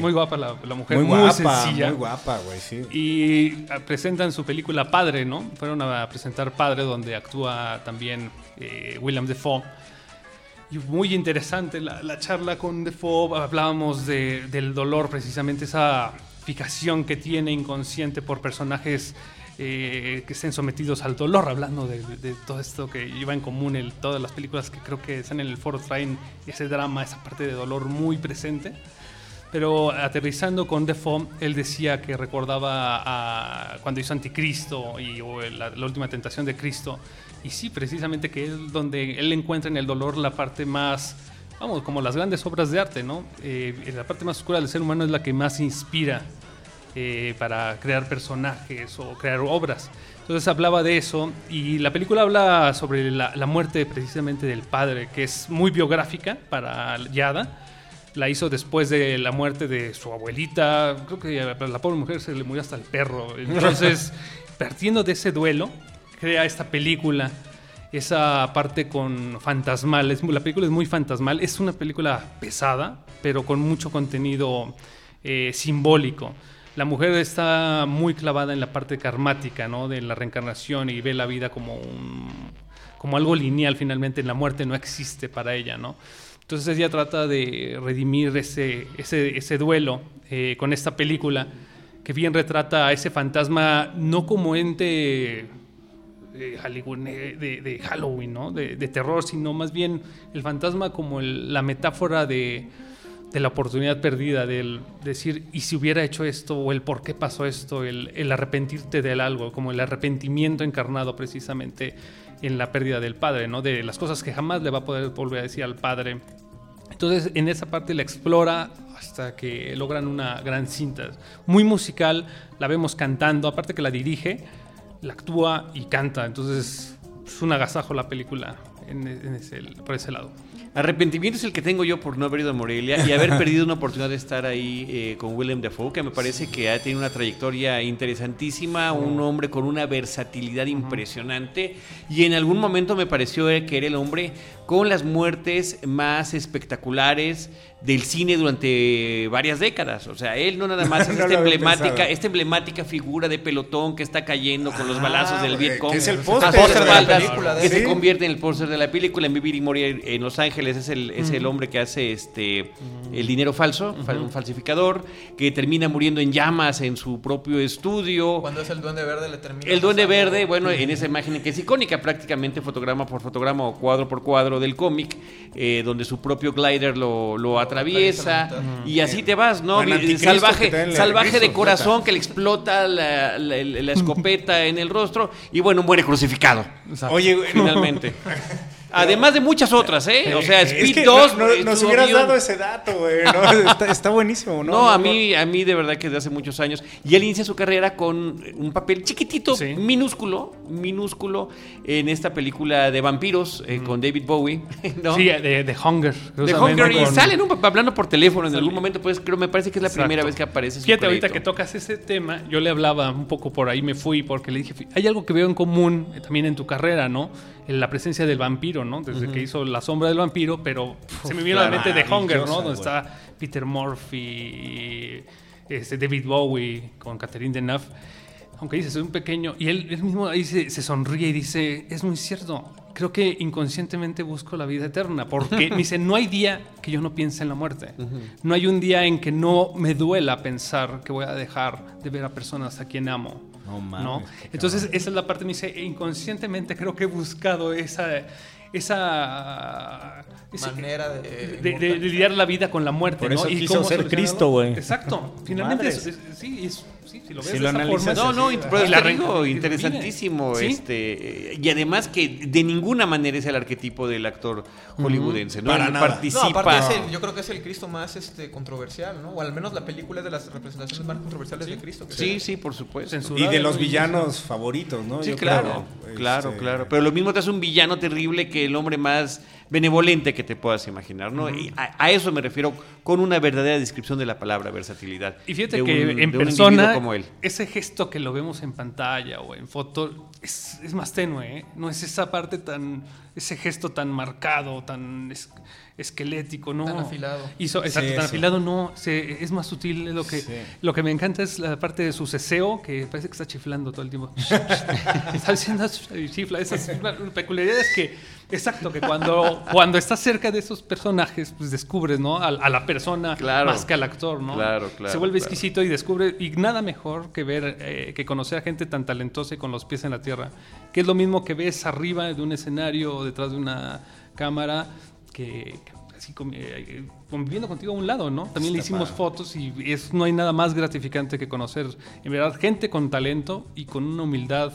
Muy guapa la, la mujer, muy muy, guapa, sencilla. muy guapa, güey, sí. Y ah, presentan su película Padre, ¿no? Fueron a presentar Padre, donde actúa también eh, William Defoe. Y muy interesante la, la charla con Defoe. Hablábamos de- del dolor, precisamente esa fijación que tiene inconsciente por personajes eh, que estén sometidos al dolor, hablando de, de todo esto que lleva en común el, todas las películas que creo que están en el foro traen ese drama, esa parte de dolor muy presente. Pero aterrizando con Defoe, él decía que recordaba a cuando hizo Anticristo y o la, la última tentación de Cristo. Y sí, precisamente que es donde él encuentra en el dolor la parte más, vamos, como las grandes obras de arte, ¿no? Eh, la parte más oscura del ser humano es la que más inspira eh, para crear personajes o crear obras. Entonces hablaba de eso y la película habla sobre la, la muerte precisamente del padre, que es muy biográfica para Yada. La hizo después de la muerte de su abuelita. Creo que a la pobre mujer se le murió hasta el perro. Entonces, partiendo de ese duelo, crea esta película. Esa parte con fantasmal. es la película es muy fantasmal. Es una película pesada, pero con mucho contenido eh, simbólico. La mujer está muy clavada en la parte karmática, ¿no? De la reencarnación y ve la vida como un, como algo lineal finalmente. La muerte no existe para ella, ¿no? Entonces ella trata de redimir ese, ese, ese duelo eh, con esta película que bien retrata a ese fantasma no como ente de, Hollywood- de- Halloween, ¿no? de, terror, sino más bien el fantasma como la metáfora de, de la oportunidad perdida, del decir, ¿y si hubiera hecho esto? o el por qué pasó esto, el, el arrepentirte del algo, como el arrepentimiento encarnado precisamente en la pérdida del padre, ¿no? de las cosas que jamás le va a poder volver a decir al padre. Entonces en esa parte la explora hasta que logran una gran cinta. Muy musical, la vemos cantando, aparte que la dirige, la actúa y canta. Entonces es un agasajo la película en, en ese- por ese lado. Arrepentimiento es el que tengo yo por no haber ido a Morelia y haber perdido una oportunidad de estar ahí eh, con Willem Dafoe, que me parece que ha tenido una trayectoria interesantísima, un hombre con una versatilidad impresionante y en algún momento me pareció que era el hombre con las muertes más espectaculares del cine durante varias décadas. O sea, él no nada más es No esta emblemática, esta emblemática figura de pelotón que está cayendo con los Ah, balazos del Vietcong. es el póster de la película de que se convierte en el póster de la película en Vivir y Morir en Los Ángeles Ángeles es el, es el hombre que hace este el dinero falso, fal- un falsificador, que termina muriendo en llamas en su propio estudio. Cuando es el duende verde le termina. El Duende pasando- Verde, bueno, en esa imagen que es icónica prácticamente fotograma por fotograma o cuadro por cuadro del cómic, eh, donde su propio glider lo, lo atraviesa y así te vas, ¿no? Salvaje salvaje de corazón puta. que le explota la, la- la escopeta en el rostro y bueno, muere crucificado, Exacto. Oye, güey, finalmente. Además de muchas otras, ¿eh? O sea, es Speed que 2 no- no- eh, nos hubieras avión- dado ese dato, güey. ¿no? Está, está buenísimo, ¿no? No, a mí, a mí de verdad que desde hace muchos años. Y él inicia su carrera con un papel chiquitito, Sí. minúsculo, minúsculo, en esta película de vampiros eh, con David Bowie. ¿no? Sí, de, de Hunger. de Hunger. Y con- sale, ¿no? Hablando por teléfono en algún momento, pues creo, me parece que es la Exacto. primera vez que aparece. su Fíjate, ahorita que tocas ese tema, yo le hablaba un poco por ahí, me fui, porque le dije, hay algo que veo en común eh, también en tu carrera, ¿no? En la presencia del vampiro, ¿no? Desde que hizo La Sombra del Vampiro, pero se me vino a la mente de Hunger, ¿no? Donde está Peter Murphy, este, David Bowie con Catherine Deneuve. Aunque dice, soy un pequeño. Y él, él mismo ahí se, se sonríe y dice, es muy cierto. Creo que inconscientemente busco la vida eterna. Porque me dice, no hay día que yo no piense en la muerte. No hay un día en que no me duela pensar que voy a dejar de ver a personas a quien amo. No mames, ¿no? Entonces, esa es la parte, me dice, e inconscientemente creo que he buscado esa... esa Manera de. de, de- de lidiar la vida con la muerte, Por ¿no? eso Y quiso cómo ser. Cristo, güey. Exacto. Finalmente, Madres. es- es- sí, es- sí, si lo ves Si de lo esa analizas forma, No, no, Sí, pero te digo, re- interesantísimo. ¿Sí? este Y además que de ninguna manera es el arquetipo del actor hollywoodense. ¿no? Para nada. No, participa. aparte es el- yo creo que es el Cristo más este, controversial, ¿no? O al menos la película es de las representaciones más controversiales de Cristo. que Sí, se- sí, por supuesto. Y de los ¿no? villanos favoritos, ¿no? Sí, Yo claro, creo, claro, este, claro. Pero lo mismo te hace un villano terrible que el hombre más benevolente que te puedas imaginar, ¿no? Y a, a eso me refiero con una verdadera descripción de la palabra versatilidad. Y fíjate de que un- en de un individuo persona, como él. ese gesto que lo vemos en pantalla o en foto es, es más tenue, ¿eh? No es esa parte tan, ese gesto tan marcado, tan es- esquelético, ¿no? Tan afilado. Exacto, Sí, tan eso. afilado no, se- es más sutil. Lo que, Sí. lo que me encanta es la parte de su ceseo, que parece que está chiflando todo el tiempo. está diciendo y chifla. Esas peculiaridades que, exacto, que cuando, cuando estás cerca de esos personajes, pues descubres, ¿no? A, a la persona Claro. más que al actor, ¿no? Claro, claro, Se vuelve claro. exquisito y descubre, y nada mejor que ver, eh, que conocer a gente tan talentosa y con los pies en la tierra, que es lo mismo que ves arriba de un escenario o detrás de una cámara, que, así eh, conviviendo contigo a un lado, ¿no? También le hicimos padre. fotos y es, no hay nada más gratificante que conocer, en verdad, gente con talento y con una humildad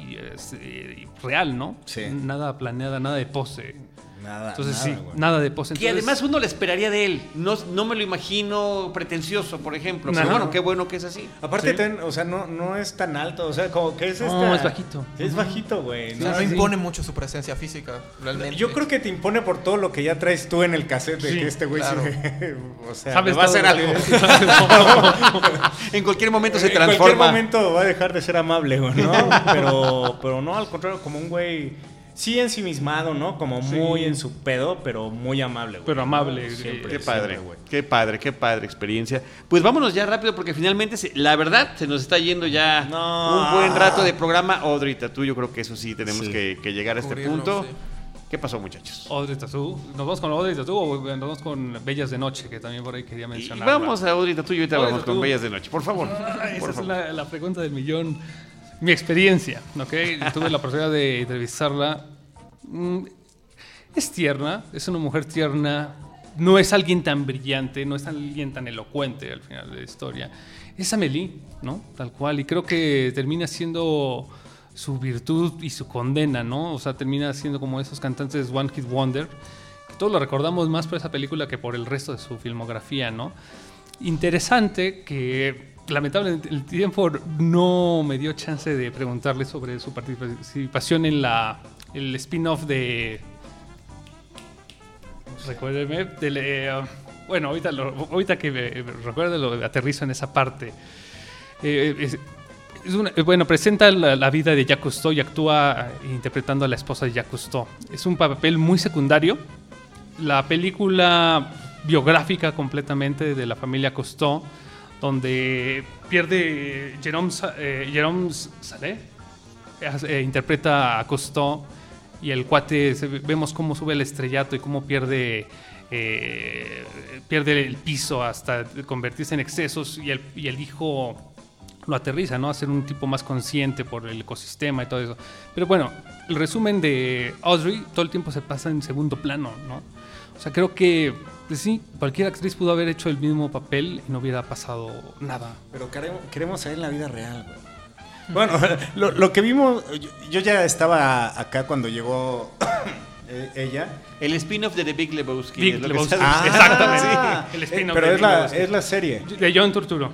y, es, eh, y real, ¿no? Sí. Nada planeada, nada de pose. Nada, Entonces nada, sí, güey. nada de pose. Entonces- además uno le esperaría de él. No, no me lo imagino pretencioso, por ejemplo. Pero bueno, qué bueno que es así. Aparte, Sí. ten- o sea, no, no es tan alto, o sea, como que es No, esta- es bajito. Es bajito, güey. O ¿no? sea, no sí. impone mucho su presencia física, realmente. Yo creo que te impone por todo lo que ya traes tú en el cassette de Sí, que este güey claro. sí- o sea, ¿Sabes me va a hacer algo. En cualquier momento se en cualquier transforma. momento va a dejar de ser amable, güey, ¿no? Pero, pero no, al contrario, como un güey sí ensimismado, ¿no? Como muy en su pedo, pero muy amable, güey. Pero amable, Siempre, Qué padre, siempre, güey. qué padre, qué padre experiencia. Pues vámonos ya rápido porque finalmente, se- la verdad, se nos está yendo ya No. un buen rato de programa. Audrey tú yo creo que eso sí tenemos Sí. que, que llegar a este Cubrirlo, punto. sí. ¿Qué pasó, muchachos? Audrey Tatú. ¿Nos vamos con Audrey Tatú o nos vamos con Bellas de Noche? Que también por ahí quería Y mencionar. vamos a Audrey tú y ahorita Audrey vamos con Tatú. Bellas de Noche. Por favor. Esa por es favor. la, la pregunta del millón. Mi experiencia, ¿ok? Tuve la oportunidad de entrevistarla. Mm, Es tierna, es una mujer tierna. No es alguien tan brillante, no es alguien tan elocuente al final de la historia. Es Amelie, ¿no? Tal cual. Y creo que termina siendo su virtud y su condena, ¿no? O sea, termina siendo como esos cantantes One Hit Wonder. Que todos lo recordamos más por esa película que por el resto de su filmografía, ¿no? Interesante que lamentablemente el tiempo no me dio chance de preguntarle sobre su participación en la el spin-off de recuérdeme eh, bueno ahorita lo- ahorita que me, recuerdo lo aterrizo en esa parte Eh, es- una- bueno, presenta la, la vida de Jacques Cousteau y actúa eh, interpretando a la esposa de Jacques Cousteau. Es un papel muy secundario. La película biográfica completamente de la familia Cousteau, donde pierde Jérôme, Sa- eh, Salé, eh, interpreta a Cousteau y el cuate vemos cómo sube el estrellato y cómo pierde eh, pierde el piso hasta convertirse en excesos y el, y el hijo lo aterriza, ¿no? A ser un tipo más consciente por el ecosistema y todo eso. Pero bueno, el resumen de Audrey todo el tiempo se pasa en segundo plano, ¿no? O sea, creo que pues sí, cualquier actriz pudo haber hecho el mismo papel y no hubiera pasado nada. Pero queremos, queremos saber la vida real, güey. Bueno, lo, lo que vimos, yo, yo ya estaba acá cuando llegó eh, ella. El spin-off de The Big Lebowski. Big es lo que Lebowski. Ah, Exactamente. sí. El Eh, spin-off pero de es Big la, Lebowski. es la serie. De John Turturro.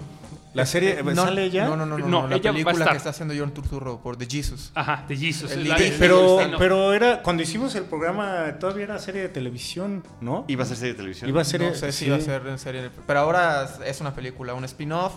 La serie, ¿sale ella? No, no, no, no, No, no, la ella va a película estar. que está haciendo John Turturro por The Jesus. Ajá, de Jesus. El Es la- Big- el Pero, pero era cuando hicimos el programa, todavía era serie de televisión, ¿no? Iba a ser serie de televisión. Iba a ser. no sé si sí. va a ser en serie. Pero ahora es una película, un spin-off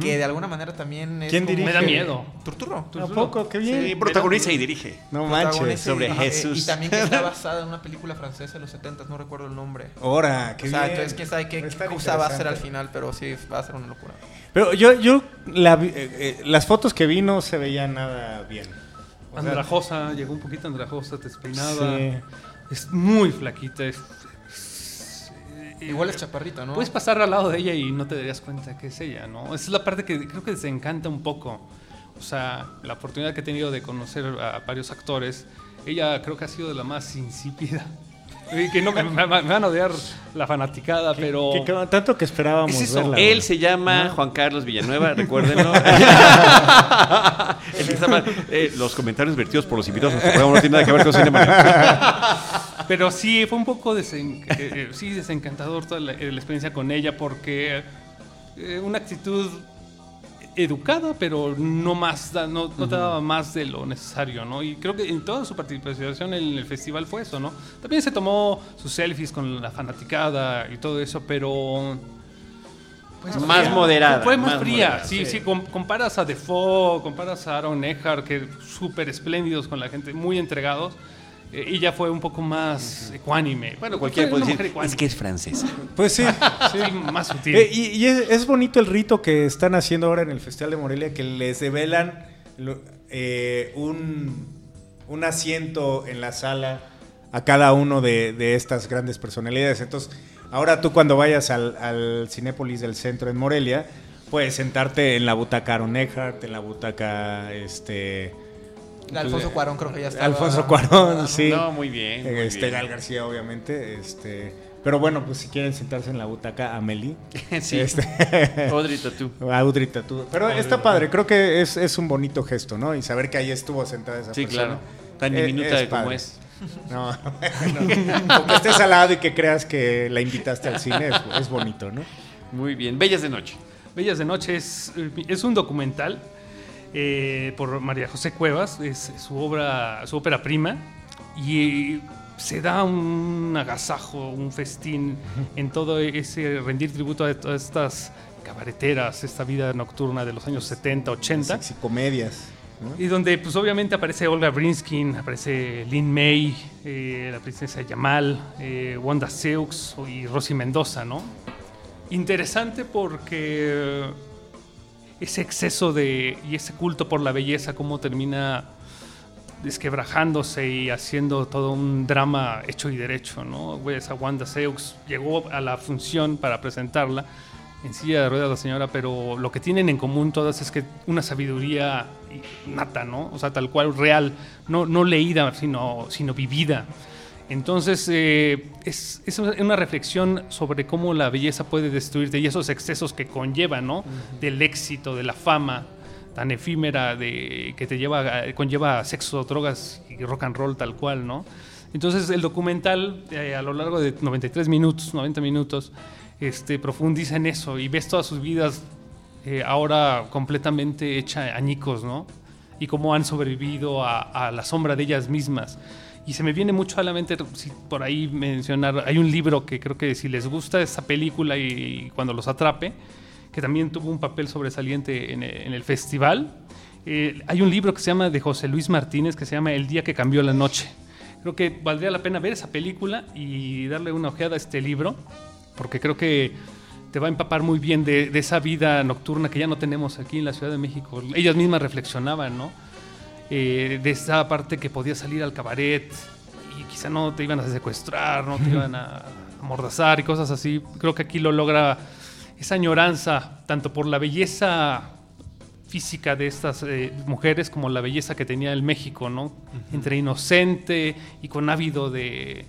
que de alguna manera también es. ¿Quién dirige? Me da miedo. Turturro. ¿A poco? Qué bien. Sí, protagoniza y dirige. No manches. Sobre y- eh, Jesús. Y también que está basada en una película francesa de los 70, no recuerdo el nombre. Ahora, qué o sea, bien. entonces quién sabe qué cosa va a ser al final, pero sí va a ser una locura. Pero yo, yo la eh, eh, las fotos que vi no se veían nada bien. O sea, Andrajosa, llegó un poquito andrajosa, despeinada. Sí. Es muy flaquita. es- es- eh, Igual es chaparrita, ¿no? Puedes pasar al lado de ella y no te darías cuenta que es ella, ¿no? Esa es la parte que creo que desencanta un poco. O sea, la oportunidad que he tenido de conocer a varios actores, ella creo que ha sido de la más insípida. Y que no me, me- me van a odiar la fanaticada, pero... que- que- tanto que esperábamos Es eso, verla. Él güey. se llama Juan Carlos Villanueva, recuérdenlo. El que estaba- eh, los comentarios vertidos por los invitados a nuestro programa no tienen nada que ver con cinema. Pero sí, fue un poco desen- eh, eh, sí, desencantador toda la, la experiencia con ella porque eh, una actitud educada, pero no más, no, no te daba más de lo necesario, ¿no? Y creo que en toda su participación en el festival fue eso, ¿no? También se tomó sus selfies con la fanaticada y todo eso, pero... pues, Más fría. moderada, Fue más, más fría, moderada, sí, sí. sí. com- comparas a Defoe, comparas a Aaron Eckhart, que súper espléndidos con la gente, muy entregados. Y ya fue un poco más ecuánime. Bueno, cualquiera puede decir, mujer ecuánime. es que es francesa. Pues sí. Sí, más sutil. Eh, y y es, es bonito el rito que están haciendo ahora en el Festival de Morelia, que les develan lo- eh, un, un asiento en la sala a cada uno de, de estas grandes personalidades. Entonces, ahora tú cuando vayas al, al Cinépolis del centro en Morelia, puedes sentarte en la butaca Aaron Eckhart, en la butaca este Alfonso Cuarón creo que ya está. Alfonso Cuarón, sí. No, muy bien. muy este bien. Gal García, obviamente. Este, pero bueno, pues si quieren sentarse en la butaca Amelie. Sí. Este, Audrey Tautou. Audrey. Pero está padre, creo que es, es un bonito gesto, ¿no? Y saber que ahí estuvo sentada esa Sí, persona. claro. Tan Eh, diminuta es como padre. es. No, que estés al lado y que creas que la invitaste al cine es, es bonito, ¿no? Muy bien. Bellas de noche. Bellas de Noche es, es un documental eh, por María José Cuevas, es su obra, su ópera prima, y se da un agasajo, un festín en todo ese rendir tributo a todas estas cabareteras, esta vida nocturna de los años 70, 80. Sexy comedias. ¿no? Y donde pues obviamente aparece Olga Brinskin, aparece Lin May, eh, la princesa Yamal, eh, Wanda Seux y Rosy Mendoza, ¿no? Interesante porque ese exceso de y ese culto por la belleza cómo termina desquebrajándose y haciendo todo un drama hecho y derecho, ¿no? Ves a Wanda Seux llegó a la función para presentarla en silla de ruedas la señora, pero lo que tienen en común todas es que una sabiduría nata, ¿no? O sea, tal cual real, no, no leída, sino, sino vivida. Entonces, eh, es, es una reflexión sobre cómo la belleza puede destruirte y esos excesos que conlleva, ¿no? Del éxito, de la fama tan efímera de, que te lleva, conlleva sexo, drogas y rock and roll tal cual, ¿no? Entonces, el documental, eh, a lo largo de 93 minutos, 90 minutos, este, profundiza en eso y ves todas sus vidas eh, ahora completamente hecha añicos, ¿no? Y cómo han sobrevivido a, a la sombra de ellas mismas. Y se me viene mucho a la mente, si por ahí mencionar, hay un libro que creo que si les gusta esa película y, y cuando los atrape, que también tuvo un papel sobresaliente en, en el festival, eh, hay un libro que se llama de José Luis Martínez que se llama El día que cambió la noche. Creo que valdría la pena ver esa película y darle una ojeada a este libro, porque creo que te va a empapar muy bien de, de esa vida nocturna que ya no tenemos aquí en la Ciudad de México. Ellas mismas reflexionaban, ¿no? Eh, de esa parte que podías salir al cabaret y quizá no te iban a secuestrar, no te iban a amordazar y cosas así. Creo que aquí lo logra esa añoranza, tanto por la belleza física de estas eh, mujeres como la belleza que tenía el México, ¿no? Entre inocente y con ávido de,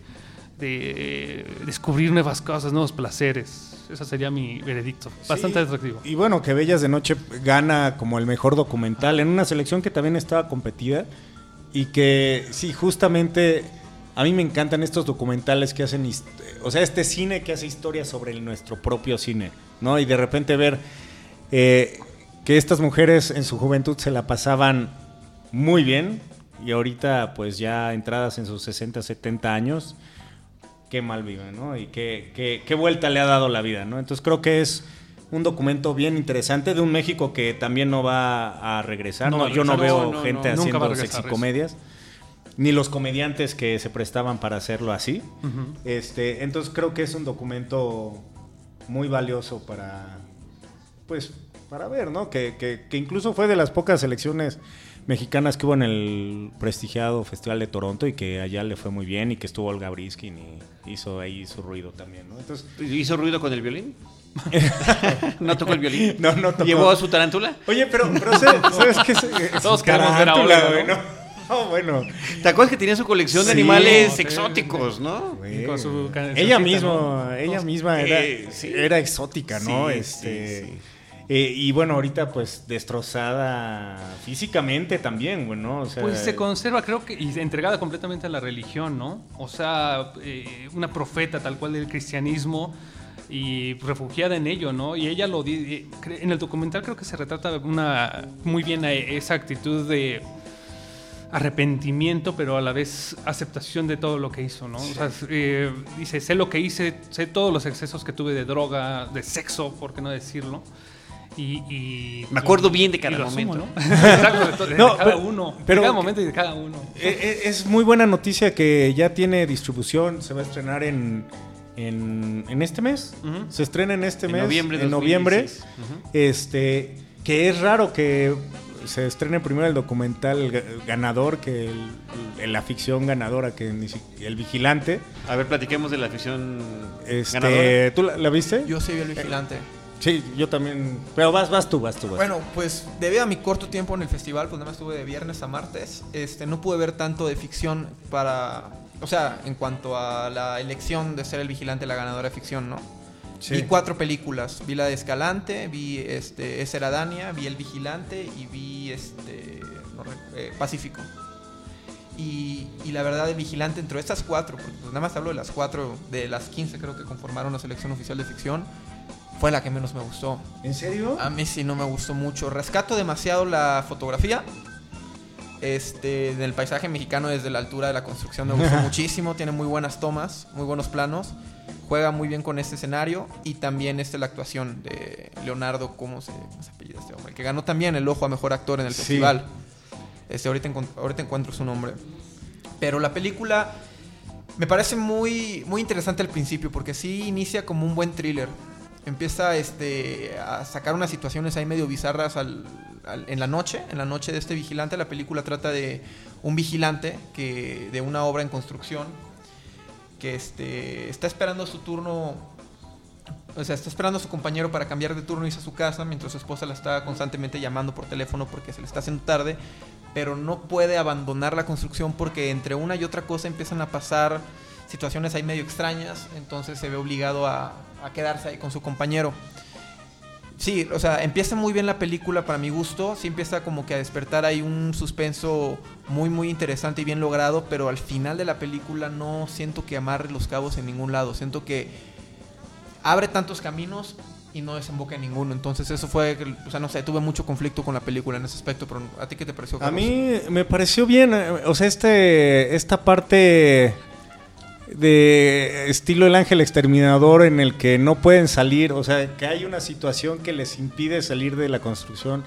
de descubrir nuevas cosas, nuevos placeres. Ese sería mi veredicto. Bastante Sí, atractivo. Y bueno, que Bellas de Noche gana como el mejor documental en una selección que también estaba competida y que sí, justamente a mí me encantan estos documentales que hacen, o sea, este cine que hace historias sobre el- nuestro propio cine, ¿no? Y de repente ver eh, que estas mujeres en su juventud se la pasaban muy bien y ahorita pues ya entradas en sus 60, 70 años, qué mal viven, ¿no? Y qué, qué, qué vuelta le ha dado la vida, ¿no? Entonces creo que es un documento bien interesante de un México que también no va a regresar. No yo no veo No, gente no. Haciendo sexicomedias. Ni los comediantes que se prestaban para hacerlo así. Este, entonces creo que es un documento muy valioso para, pues, para ver, ¿no? Que, que- que incluso fue de las pocas selecciones mexicanas que hubo en el prestigiado Festival de Toronto y que allá le fue muy bien y que estuvo Olga Briskin y hizo ahí su ruido también, ¿no? Entonces, ¿Hizo ruido con el violín? ¿No tocó el violín? no, no tocó. ¿Llevó a su tarántula? Oye, pero, pero ¿sabes, ¿sabes qué? Es, es Todos queremos ver a tarántula, Olga, güey, ¿no? ¿no? No, bueno. ¿Te acuerdas que tenía su colección de Sí, animales exóticos, no? Güey. con su ella ¿no? misma, ella misma era, Eh, sí. era exótica, ¿no? Sí, este, sí, sí. Eh, y bueno, ahorita pues destrozada físicamente también, bueno, o sea, Pues se conserva, creo que, y entregada completamente a la religión, ¿no? O sea, eh, una profeta tal cual del cristianismo y refugiada en ello, ¿no? Y ella lo di- eh, en el documental creo que se retrata una muy bien esa actitud de arrepentimiento, pero a la vez aceptación de todo lo que hizo, ¿no? O sea, eh, dice, sé lo que hice, sé todos los excesos que tuve de droga, de sexo, por qué no decirlo. Y, y- Me acuerdo bien de cada asumo, momento. ¿no? Exacto, de, to- de No, cada pero- uno, pero- de cada momento y de cada uno. Eh, eh, es muy buena noticia que ya tiene distribución, se va a estrenar en, en, en este mes, se estrena en este En mes, noviembre en noviembre, 2016. Ujú. este, que es raro que se estrene primero el documental ga- ganador que el- el- la ficción ganadora que ni si- el vigilante. A ver, platiquemos de la afición Este, ganadora. ¿Tú la, la viste? Yo soy el vigilante. Sí, yo también. Pero vas, vas tú, vas tú. Vas. Bueno, pues debido a mi corto tiempo en el festival, pues nada más estuve de viernes a martes, este, no pude ver tanto de ficción para, o sea, en cuanto a la elección de ser el vigilante la ganadora de ficción, ¿no? Sí. Vi cuatro películas, vi la de Escalante, vi este, Esa era Dania, vi El Vigilante y vi este, no eh, Pacífico. Y, y la verdad, El Vigilante entre estas cuatro, porque pues nada más hablo de las cuatro, de las 15 creo que conformaron la selección oficial de ficción, fue la que menos me gustó. ¿En serio? A mí sí no me gustó mucho. Rescato demasiado la fotografía. Este, del paisaje mexicano desde la altura de la construcción me gustó muchísimo. Tiene muy buenas tomas, muy buenos planos. Juega muy bien con este escenario. Y también este, la actuación de Leonardo, ¿cómo se, cómo se apellida este hombre? Que ganó también el ojo a mejor actor en el Sí. festival. Este, ahorita, ahorita encuentro su nombre. Pero la película me parece muy, muy interesante al principio porque sí inicia como un buen thriller. Empieza este, a sacar unas situaciones ahí medio bizarras al- en la noche, en la noche de este vigilante. La película trata de un vigilante que, de una obra en construcción que este, está esperando su turno, o sea, está esperando a su compañero para cambiar de turno y irse a su casa mientras su esposa la está constantemente llamando por teléfono porque se le está haciendo tarde, pero no puede abandonar la construcción porque entre una y otra cosa empiezan a pasar situaciones ahí medio extrañas, entonces se ve obligado a, a quedarse ahí con su compañero. Sí, o sea, empieza muy bien la película para mi gusto, sí empieza como que a despertar ahí un suspenso muy muy interesante y bien logrado, pero al final de la película no siento que amarre los cabos en ningún lado, siento que abre tantos caminos y no desemboca en ninguno, entonces eso fue, o sea, no sé, tuve mucho conflicto con la película en ese aspecto, pero ¿a ti qué te pareció? A Carlos? mí me pareció bien, eh, o sea, este, esta parte de estilo el ángel exterminador en el que no pueden salir, o sea, que hay una situación que les impide salir de la construcción,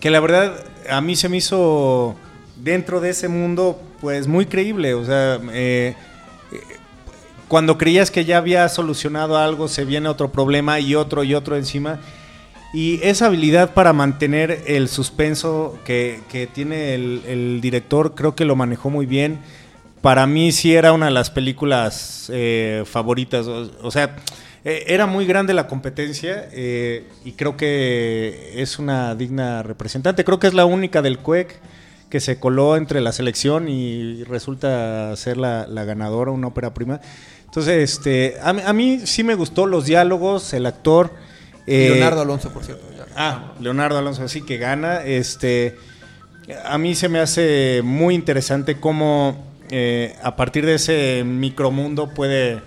que la verdad a mí se me hizo dentro de ese mundo pues muy creíble, o sea, eh, cuando creías que ya había solucionado algo, se viene otro problema y otro y otro encima. Y esa habilidad para mantener el suspenso que, que tiene el director, creo que lo manejó muy bien. Para mí sí era una de las películas eh, favoritas. O, o sea, eh, era muy grande la competencia eh, y creo que es una digna representante. Creo que es la única del CUEC que se coló entre la selección y resulta ser la, la ganadora, una ópera prima. Entonces, este, a, mí- a mí sí me gustó los diálogos, el actor. eh, Leonardo Alonso, por cierto. ya. Ah, Leonardo Alonso, sí que gana. Este, a mí se me hace muy interesante cómo eh, a partir de ese micromundo puede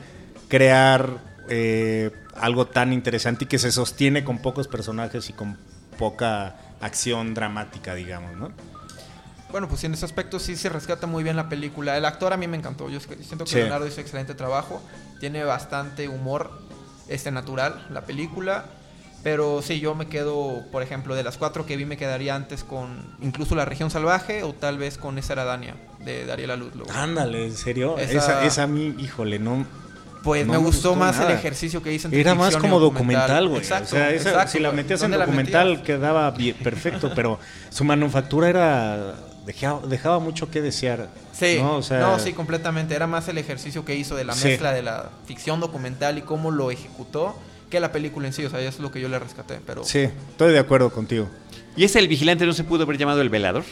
crear eh, algo tan interesante y que se sostiene con pocos personajes y con poca acción dramática, digamos, ¿no? Bueno, pues en ese aspecto sí se rescata muy bien la película. El actor a mí me encantó. Yo siento que Sí. Leonardo hizo excelente trabajo. Tiene bastante humor este natural la película. Pero sí, yo me quedo, por ejemplo, de las cuatro que vi, me quedaría antes con incluso La Región Salvaje o tal vez con Esa era Dania, de Dariela Ludlow. Ándale, ¿en serio? Esa- Esa, esa a mí, híjole, no... Pues no me gustó, gustó más nada. el ejercicio que hizo entre Era más como documental, güey. Exacto, o sea, esa- exacto, si la metías en ¿Dónde la documental metías? quedaba bien, perfecto, pero su manufactura era dejaba, dejaba mucho que desear. Sí, ¿no? no, O sea, sí, completamente. Era más el ejercicio que hizo de la Sí. mezcla de la ficción documental y cómo lo ejecutó que la película en sí. O sea, eso es lo que yo le rescaté. Pero sí, estoy de acuerdo contigo. ¿Y ese el vigilante no se pudo haber llamado el velador?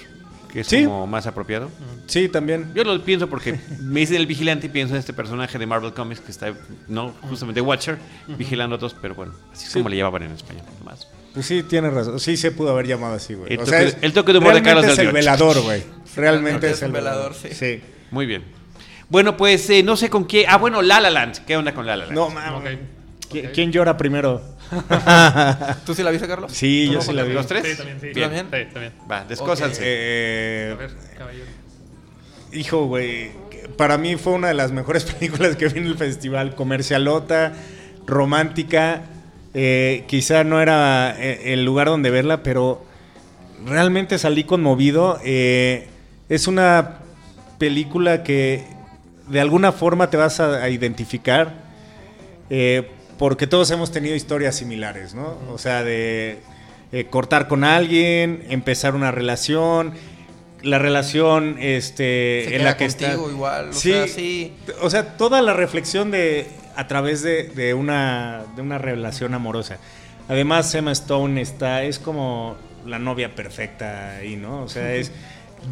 Que es Sí. como más apropiado. Sí, también. Yo lo pienso porque me dicen el vigilante y pienso en este personaje de Marvel Comics que está, no, justamente Watcher, vigilando a todos, pero bueno, así es Sí. como le llamaban en español. Más. Pues sí, tienes razón. Sí se pudo haber llamado así, güey. El O sea, el toque de humor de Carlos es del el velador, güey. Realmente Es el velador, velador. sí. Muy bien. Bueno, pues eh, no sé con qué. Ah, bueno, La La Land. ¿Qué onda con La La Land? No, mames. Ok. ¿Qui- Ok. ¿Quién llora primero? ¿tú sí la viste, Carlos? Sí, ¿Tú yo sí la vi. ¿Los tres? Sí, también, sí. ¿Tú también? Sí, también. Va, descósanse. Eh, A ver, caballero. Hijo, güey, para mí fue una de las mejores películas que vi en el festival. Comercialota, romántica. eh, quizá no era eh, el lugar donde verla, pero realmente salí conmovido. Eh, es una película que de alguna forma te vas a, a identificar. eh, porque todos hemos tenido historias similares, ¿no? O sea, de eh, cortar con alguien, empezar una relación, la relación este, Se en la que está. igual, o sí, sea, sí. O sea, toda la reflexión de a través de, de una, de una relación amorosa. Además, Emma Stone está, es como la novia perfecta ahí, ¿no? O sea, es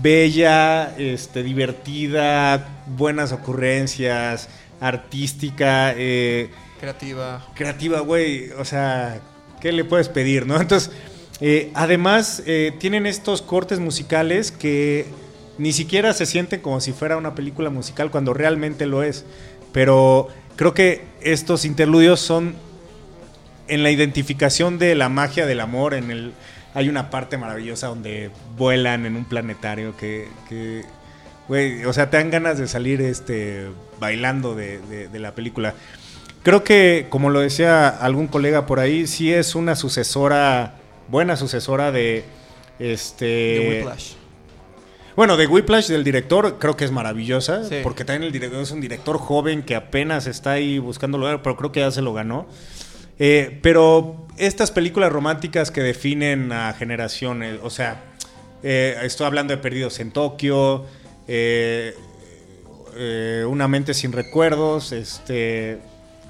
bella, este, divertida, buenas ocurrencias, artística, eh, Creativa. creativa, güey. O sea, ¿qué le puedes pedir, no? Entonces, eh, además, eh, tienen estos cortes musicales que ni siquiera se sienten como si fuera una película musical cuando realmente lo es. Pero creo que estos interludios son en la identificación de la magia del amor. En el, hay una parte maravillosa donde vuelan en un planetario que, que, güey, o sea, te dan ganas de salir este, bailando de- de la película. Creo que, como lo decía algún colega por ahí, sí es una sucesora, buena sucesora de este. de Whiplash. Bueno, de Whiplash del director creo que es maravillosa, Sí. porque también el director es un director joven que apenas está ahí buscando lugar, pero creo que ya se lo ganó. Eh, pero estas películas románticas que definen a generaciones, o sea, eh, estoy hablando de Perdidos en Tokio, eh, eh, Una mente sin recuerdos, este,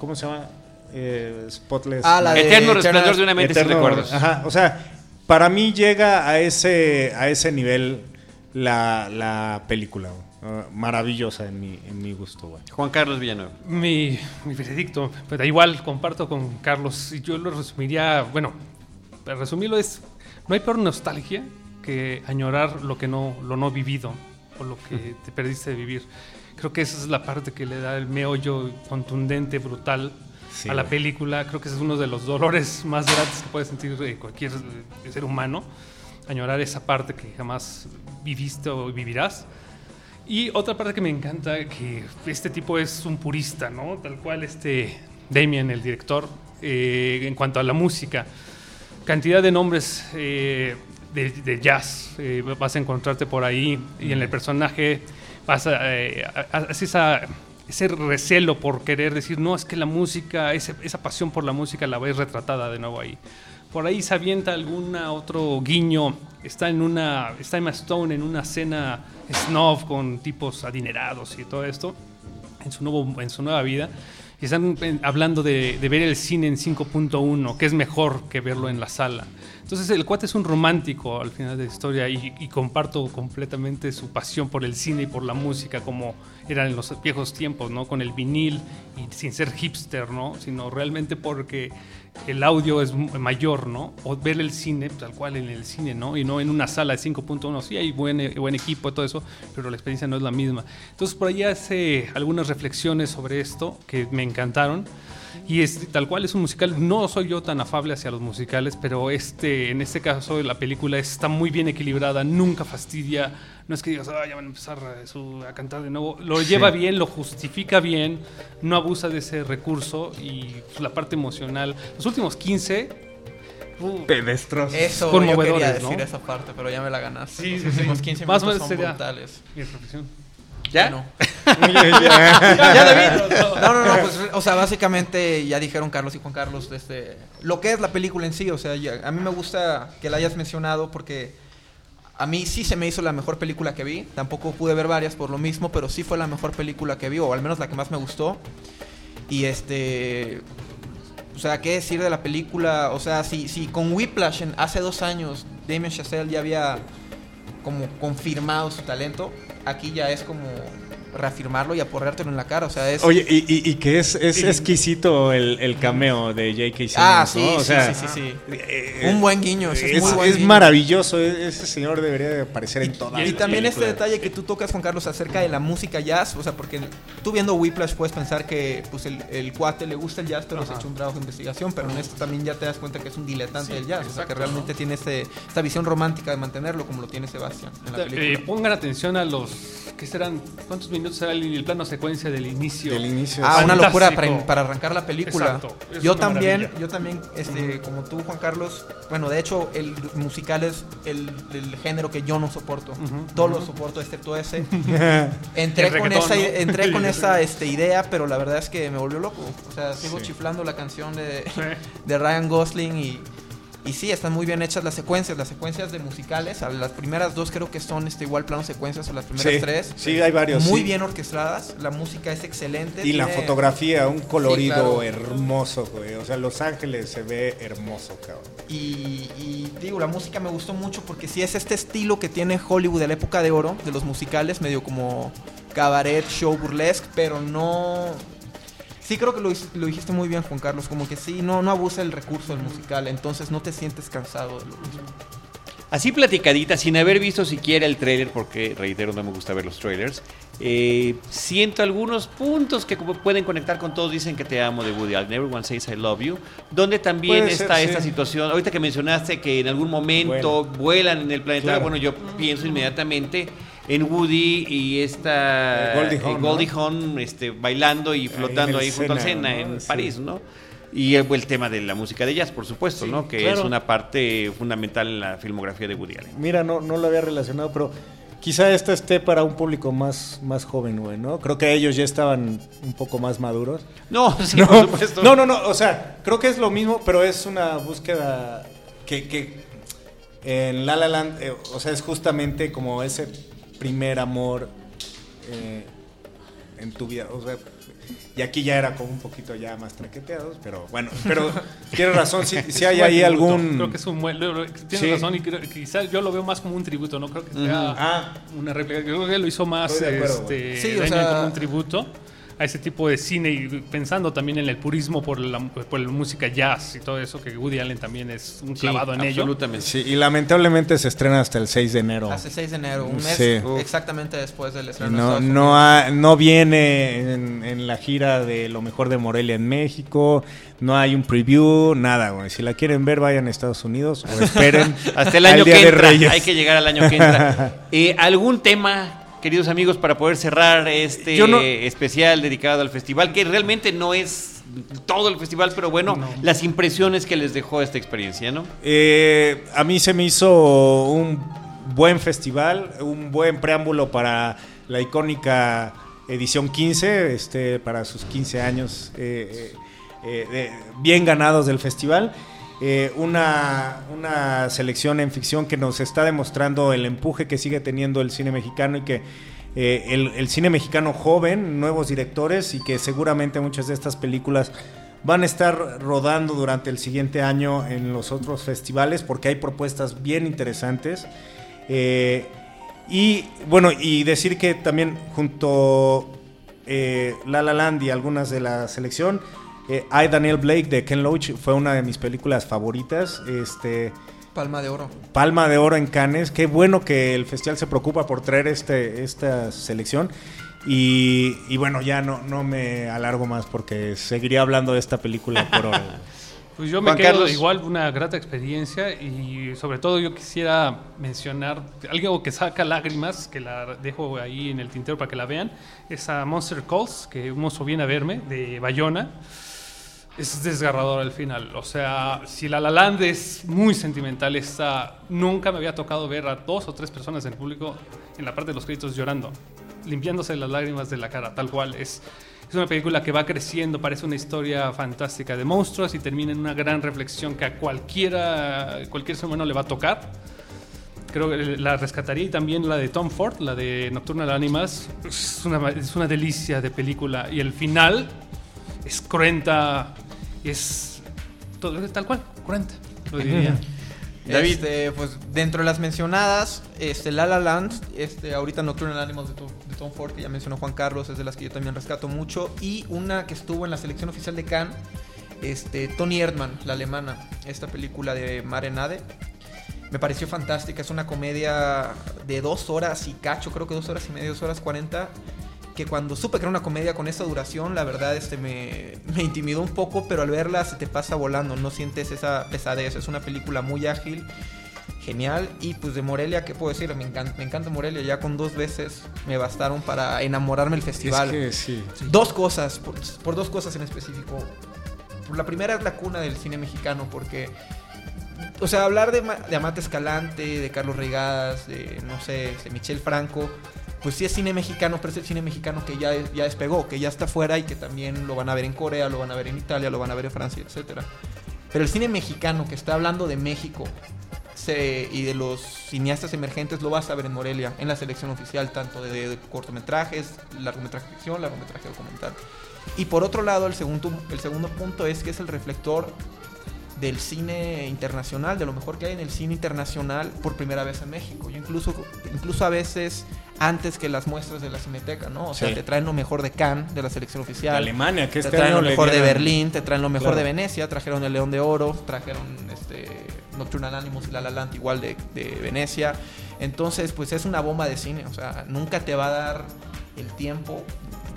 ¿cómo se llama? Eh, Spotless. Ah, la de Eterno Eternal- resplandor de una mente sin recuerdos. Ajá, o sea, para mí llega a ese, a ese nivel la, la película. Ah, maravillosa en mi, en mi gusto, güey. Juan Carlos Villanueva. Mi, mi veredicto, pero igual comparto con Carlos y yo lo resumiría, bueno, para resumirlo es, no hay peor nostalgia que añorar lo que no, lo no vivido o lo que te perdiste de vivir. Creo que esa es la parte que le da el meollo contundente, brutal Sí, a la güey. película. Creo que ese es uno de los dolores más grandes que puede sentir eh, cualquier ser humano. Añorar esa parte que jamás viviste o vivirás. Y otra parte que me encanta, que este tipo es un purista, ¿no? Tal cual este Damien, el director, eh, en cuanto a la música. Cantidad de nombres eh, de, de jazz eh, vas a encontrarte por ahí y en el personaje vas a, eh, a- a- hace esa, ese recelo por querer decir, no, es que la música, ese- esa pasión por la música la ves retratada de nuevo ahí. por ahí se avienta algún otro guiño. Está en una. Está Emma Stone en una cena snob con tipos adinerados y todo esto. En su, nuevo, en su nueva vida. Y están eh, hablando de, de ver el cine en 5.1, que es mejor que verlo en la sala. Entonces el cuate es un romántico al final de la historia y, y comparto completamente su pasión por el cine y por la música como era en los viejos tiempos, ¿no? Con el vinil y sin ser hipster, ¿no? Sino realmente porque el audio es mayor, ¿no? O ver el cine tal cual en el cine, ¿no? Y no en una sala de 5.1. Sí, hay buen, eh, buen equipo todo eso, pero la experiencia no es la misma. Entonces por ahí hace algunas reflexiones sobre esto que me encantaron. Y es tal cual es un musical. No soy yo tan afable hacia los musicales, pero este, en este caso la película está muy bien equilibrada, nunca fastidia. No es que digas, ah, ya van a empezar a, su- a cantar de nuevo. Lo lleva bien, lo justifica bien, no abusa de ese recurso y pues, la parte emocional. Los últimos 15. uh, Pedestros. Eso, yo Conmovedores, quería decir ¿no? esa parte, pero ya me la ganaste. Sí, Los sí, últimos sí. 15 Más minutos son sería- brutales. mi reflexión. ¿Ya? Bueno. ¿Ya, David? No, no, no, pues, o sea, básicamente ya dijeron Carlos y Juan Carlos este, lo que es la película en sí, o sea, ya- a mí me gusta que la hayas mencionado porque a mí sí se me hizo la mejor película que vi, tampoco pude ver varias por lo mismo, pero sí fue la mejor película que vi, o al menos la que más me gustó. Y este, o sea, ¿qué decir de la película? O sea, si, si con Whiplash hace dos años Damien Chazelle ya había como confirmado su talento, aquí ya es como reafirmarlo y aporreártelo en la cara, o sea, es... Oye, y, y- y que es, es exquisito el, el cameo de J.K. Simmons, Ah, ¿no? sí, O sí, sea, sí, sí, sí. eh, Un buen guiño, ese es, es, muy buen es guiño. maravilloso. e- Ese señor debería de aparecer en todas Y las también este detalle que tú tocas, Juan Carlos, acerca de la música jazz, o sea, porque tú viendo Whiplash puedes pensar que pues el, el cuate le gusta el jazz, pero se ha hecho un trabajo de investigación, pero en esto también ya te das cuenta que es un diletante del jazz, o sea, que realmente tiene este, esta visión romántica de mantenerlo como lo tiene Sebastián en la Eh, pongan atención a los. ¿Qué serán? ¿Cuántos minutos el, el plano secuencia del inicio? Del inicio. Ah, una locura para, para arrancar la película. Yo también, maravilla. yo también, este, como tú, Juan Carlos, bueno, de hecho, el musical es el, el género que yo no soporto. Todos los soporto excepto ese. entré El con esa, ¿no? entré con esa este, idea, pero la verdad es que me volvió loco. O sea, sigo Sí. chiflando la canción de, Sí. de Ryan Gosling y, y sí, están muy bien hechas las secuencias, las secuencias de musicales. a Las primeras dos creo que son este, igual plano secuencias o las primeras Sí, tres. sí, hay varios, Muy sí. bien orquestadas, la música es excelente. Y la fotografía, un colorido claro. hermoso, güey. O sea, Los Ángeles se ve hermoso, cabrón. Y, y digo, la música me gustó mucho porque sí es este estilo que tiene Hollywood de la época de oro, de los musicales, medio como cabaret, show burlesque, pero no... Sí creo que lo, lo dijiste muy bien, Juan Carlos, como que sí, no, no abusa el recurso del musical, entonces no te sientes cansado de lo mismo. Así platicadita, sin haber visto siquiera el tráiler, porque reitero, no me gusta ver los trailers, eh, siento algunos puntos que pueden conectar con todos dicen que te amo de Woody Allen, Everyone Says I Love You, donde también Puede ser, está sí. esta situación, ahorita que mencionaste que en algún momento vuelan en el planeta, Claro. bueno, yo pienso inmediatamente en Woody y esta Eh, Goldie eh, Hawn, Goldie ¿no? Hawn, este, bailando y flotando ahí junto al Sena, ¿no? en Sí. París, ¿no? Y el, tema de la música de jazz, por supuesto, ¿no? Que claro. es una parte fundamental en la filmografía de Woody Allen. Mira, no, no lo había relacionado, pero quizá esta esté para un público más, más joven, güey, ¿no? Creo que ellos ya estaban un poco más maduros. No, sí, no, por supuesto. no, no, no, o sea, creo que es lo mismo, pero es una búsqueda que, que en La La Land, eh, o sea, es justamente como ese primer amor eh, en tu vida, o sea, y aquí ya era como un poquito ya más traqueteados, pero bueno, pero tienes razón, si, si hay ahí algún... Creo que es un buen. Tienes Sí. razón y creo, quizás yo lo veo más como un tributo, no creo que sea Ah. una réplica. Creo que lo hizo más acuerdo, este, Sí, o sea- como un tributo a ese tipo de cine y pensando también en el purismo por la, por la música jazz y todo eso, que Woody Allen también es un Sí, clavado en ello. absolutamente. Sí, y lamentablemente se estrena hasta el 6 de enero. Hace 6 de enero, un mes Sí. exactamente después del estreno. en no, no, ha- no viene en, en la gira de lo mejor de Morelia en México, no hay un preview, nada, güey. Si la quieren ver, vayan a Estados Unidos o esperen Hasta el al año Día que de entra. Reyes. Hay que llegar al año que entra. Eh, ¿Algún tema, queridos amigos, para poder cerrar este no- especial dedicado al festival? Que realmente no es todo el festival, pero bueno, No. las impresiones que les dejó esta experiencia, ¿no? Eh, a mí se me hizo un buen festival, un buen preámbulo para la icónica edición 15, este, para sus 15 años eh, eh, eh, bien ganados del festival. Eh, una, una selección en ficción que nos está demostrando el empuje que sigue teniendo el cine mexicano y que eh, el, el cine mexicano joven, nuevos directores y que seguramente muchas de estas películas van a estar rodando durante el siguiente año en los otros festivales porque hay propuestas bien interesantes. Eh, y bueno, y decir que también junto eh, La La Land y algunas de la selección, eh, I, Daniel Blake de Ken Loach fue una de mis películas favoritas. Este, Palma de oro. Palma de Oro en Cannes. Qué bueno que el festival se preocupa por traer este, esta selección. Y, y bueno, ya no, no me alargo más porque seguiría hablando de esta película por hora. Pues yo me Juan quedo Carlos. igual una grata experiencia y sobre todo yo quisiera mencionar algo que saca lágrimas, que la dejo ahí en el tintero para que la vean, es a Monster Calls, que un mozo viene a verme, de Bayona. Es desgarrador al final. O sea, si La La Land es muy sentimental, esta nunca me había tocado ver a dos o tres personas en público en la parte de los créditos llorando, limpiándose las lágrimas de la cara, tal cual. Es, es una película que va creciendo, parece una historia fantástica de monstruos y termina en una gran reflexión que a cualquiera, cualquier ser humano le va a tocar. Creo que la rescataría y también la de Tom Ford, la de Nocturnal Animals. Es una, es una delicia de película. Y el final es cruenta es todo, tal cual, cruenta, lo diría. David. Este, pues dentro de las mencionadas, este, La La Land, este, ahorita Nocturnal Animals de, Tom- de Tom Ford, que ya mencionó Juan Carlos, es de las que yo también rescato mucho, y una que estuvo en la selección oficial de Cannes, este, Tony Erdmann, la alemana, esta película de Mare Nade. Me pareció fantástica, es una comedia de dos horas y cacho, creo que dos horas y media, dos horas cuarenta, que cuando supe que era una comedia con esa duración, la verdad este me, me intimidó un poco, pero al verla se te pasa volando, no sientes esa pesadez, es una película muy ágil, genial, y pues de Morelia, ¿qué puedo decir? Me encanta, me encanta Morelia, ya con dos veces me bastaron para enamorarme del festival. Es que sí. Dos cosas, por, por dos cosas en específico. Por La primera es la cuna del cine mexicano, porque, o sea, hablar de, de Amate Escalante, de Carlos Regadas, de, no sé, de Michel Franco, pues sí es cine mexicano, pero es el cine mexicano que ya, ya despegó, que ya está fuera y que también lo van a ver en Corea, lo van a ver en Italia, lo van a ver en Francia, etcétera. Pero el cine mexicano que está hablando de México se- y de los cineastas emergentes lo vas a ver en Morelia, en la selección oficial, tanto de, cortometrajes, largometraje ficción, largometraje documental. Y por otro lado, el segundo, el segundo punto es que es el reflector del cine internacional, de lo mejor que hay en el cine internacional por primera vez en México. Yo incluso, incluso a veces antes que las muestras de la Cineteca, ¿no? O sea, Sí. te traen lo mejor de Cannes, de la selección oficial. Alemania, que Te este traen año lo mejor de Berlín, te traen lo mejor Claro. de Venecia, trajeron el León de Oro, trajeron este Nocturnal Animals y La La Land igual de, de Venecia. Entonces, pues es una bomba de cine, o sea, nunca te va a dar el tiempo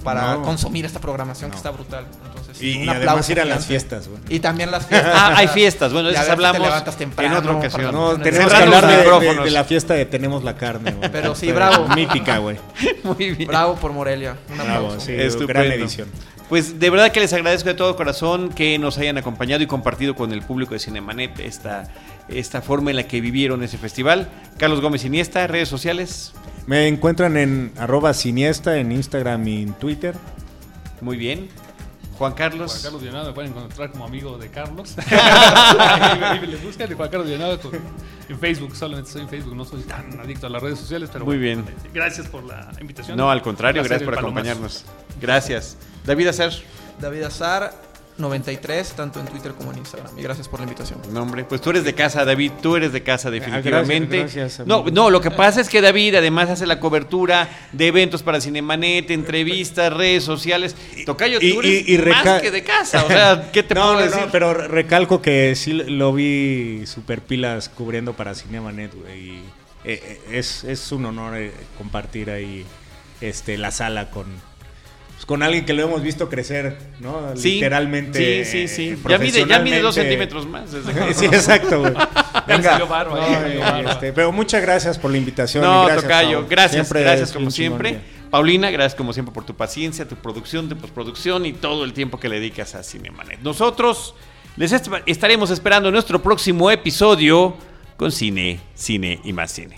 para No. consumir esta programación que está brutal. Entonces, Y, un y aplauso además ir a las fiestas. Y también las fiestas. Ah, hay fiestas. Bueno, de Ya esas te hablamos levantas temprano en otra ocasión. No, tenemos que hablar de, de- micrófonos. de la fiesta de Tenemos la carne, güey. Pero sí, bravo. Mítica, güey. Muy bien. Bravo por Morelia. Un aplauso. Bravo, sí, gran edición. Pues de verdad que les agradezco de todo corazón que nos hayan acompañado y compartido con el público de Cinemanet esta, esta forma en la que vivieron ese festival. Carlos Gómez Iniesta, redes sociales. Me encuentran en arroba siniesta en Instagram y en Twitter. Muy bien. Juan Carlos. Juan Carlos Villanado me pueden encontrar como amigo de Carlos. Ahí me- le buscan de Juan Carlos Villanado con- en Facebook. Solamente estoy en Facebook, no soy tan adicto a las redes sociales, pero Muy bueno, bien. Gracias por la invitación. No, al contrario, gracias por palomazo. acompañarnos. Gracias. David Acer. David Azar, 93, tanto en Twitter como en Instagram. Y gracias por la invitación. Nombre, pues tú eres de casa, David, tú eres de casa definitivamente. gracias, gracias, no, no, lo que pasa es que David además hace la cobertura de eventos para Cinemanet, entrevistas, redes sociales. Tocayo, tú Y- eres y- y más que de casa, o sea, ¿qué te no, puedo no, decir? no, pero recalco que sí lo vi super pilas cubriendo para Cinemanet, güey. y, eh, eh, es, es un honor eh, compartir ahí este, la sala con, pues, con alguien que lo hemos visto crecer, ¿no? Sí, Literalmente. Sí, sí, sí. ya, mide, ya mide dos centímetros más. desde Sí, exacto, güey. Barba, No, barba. este, pero muchas gracias por la invitación. No, gracias, Tocayo, gracias, Siempre gracias como chingón, siempre. Paulina, gracias como siempre por tu paciencia, tu producción, tu postproducción y todo el tiempo que le dedicas a Cinemanet. Nosotros les est- estaremos esperando en nuestro próximo episodio con cine, cine y más cine.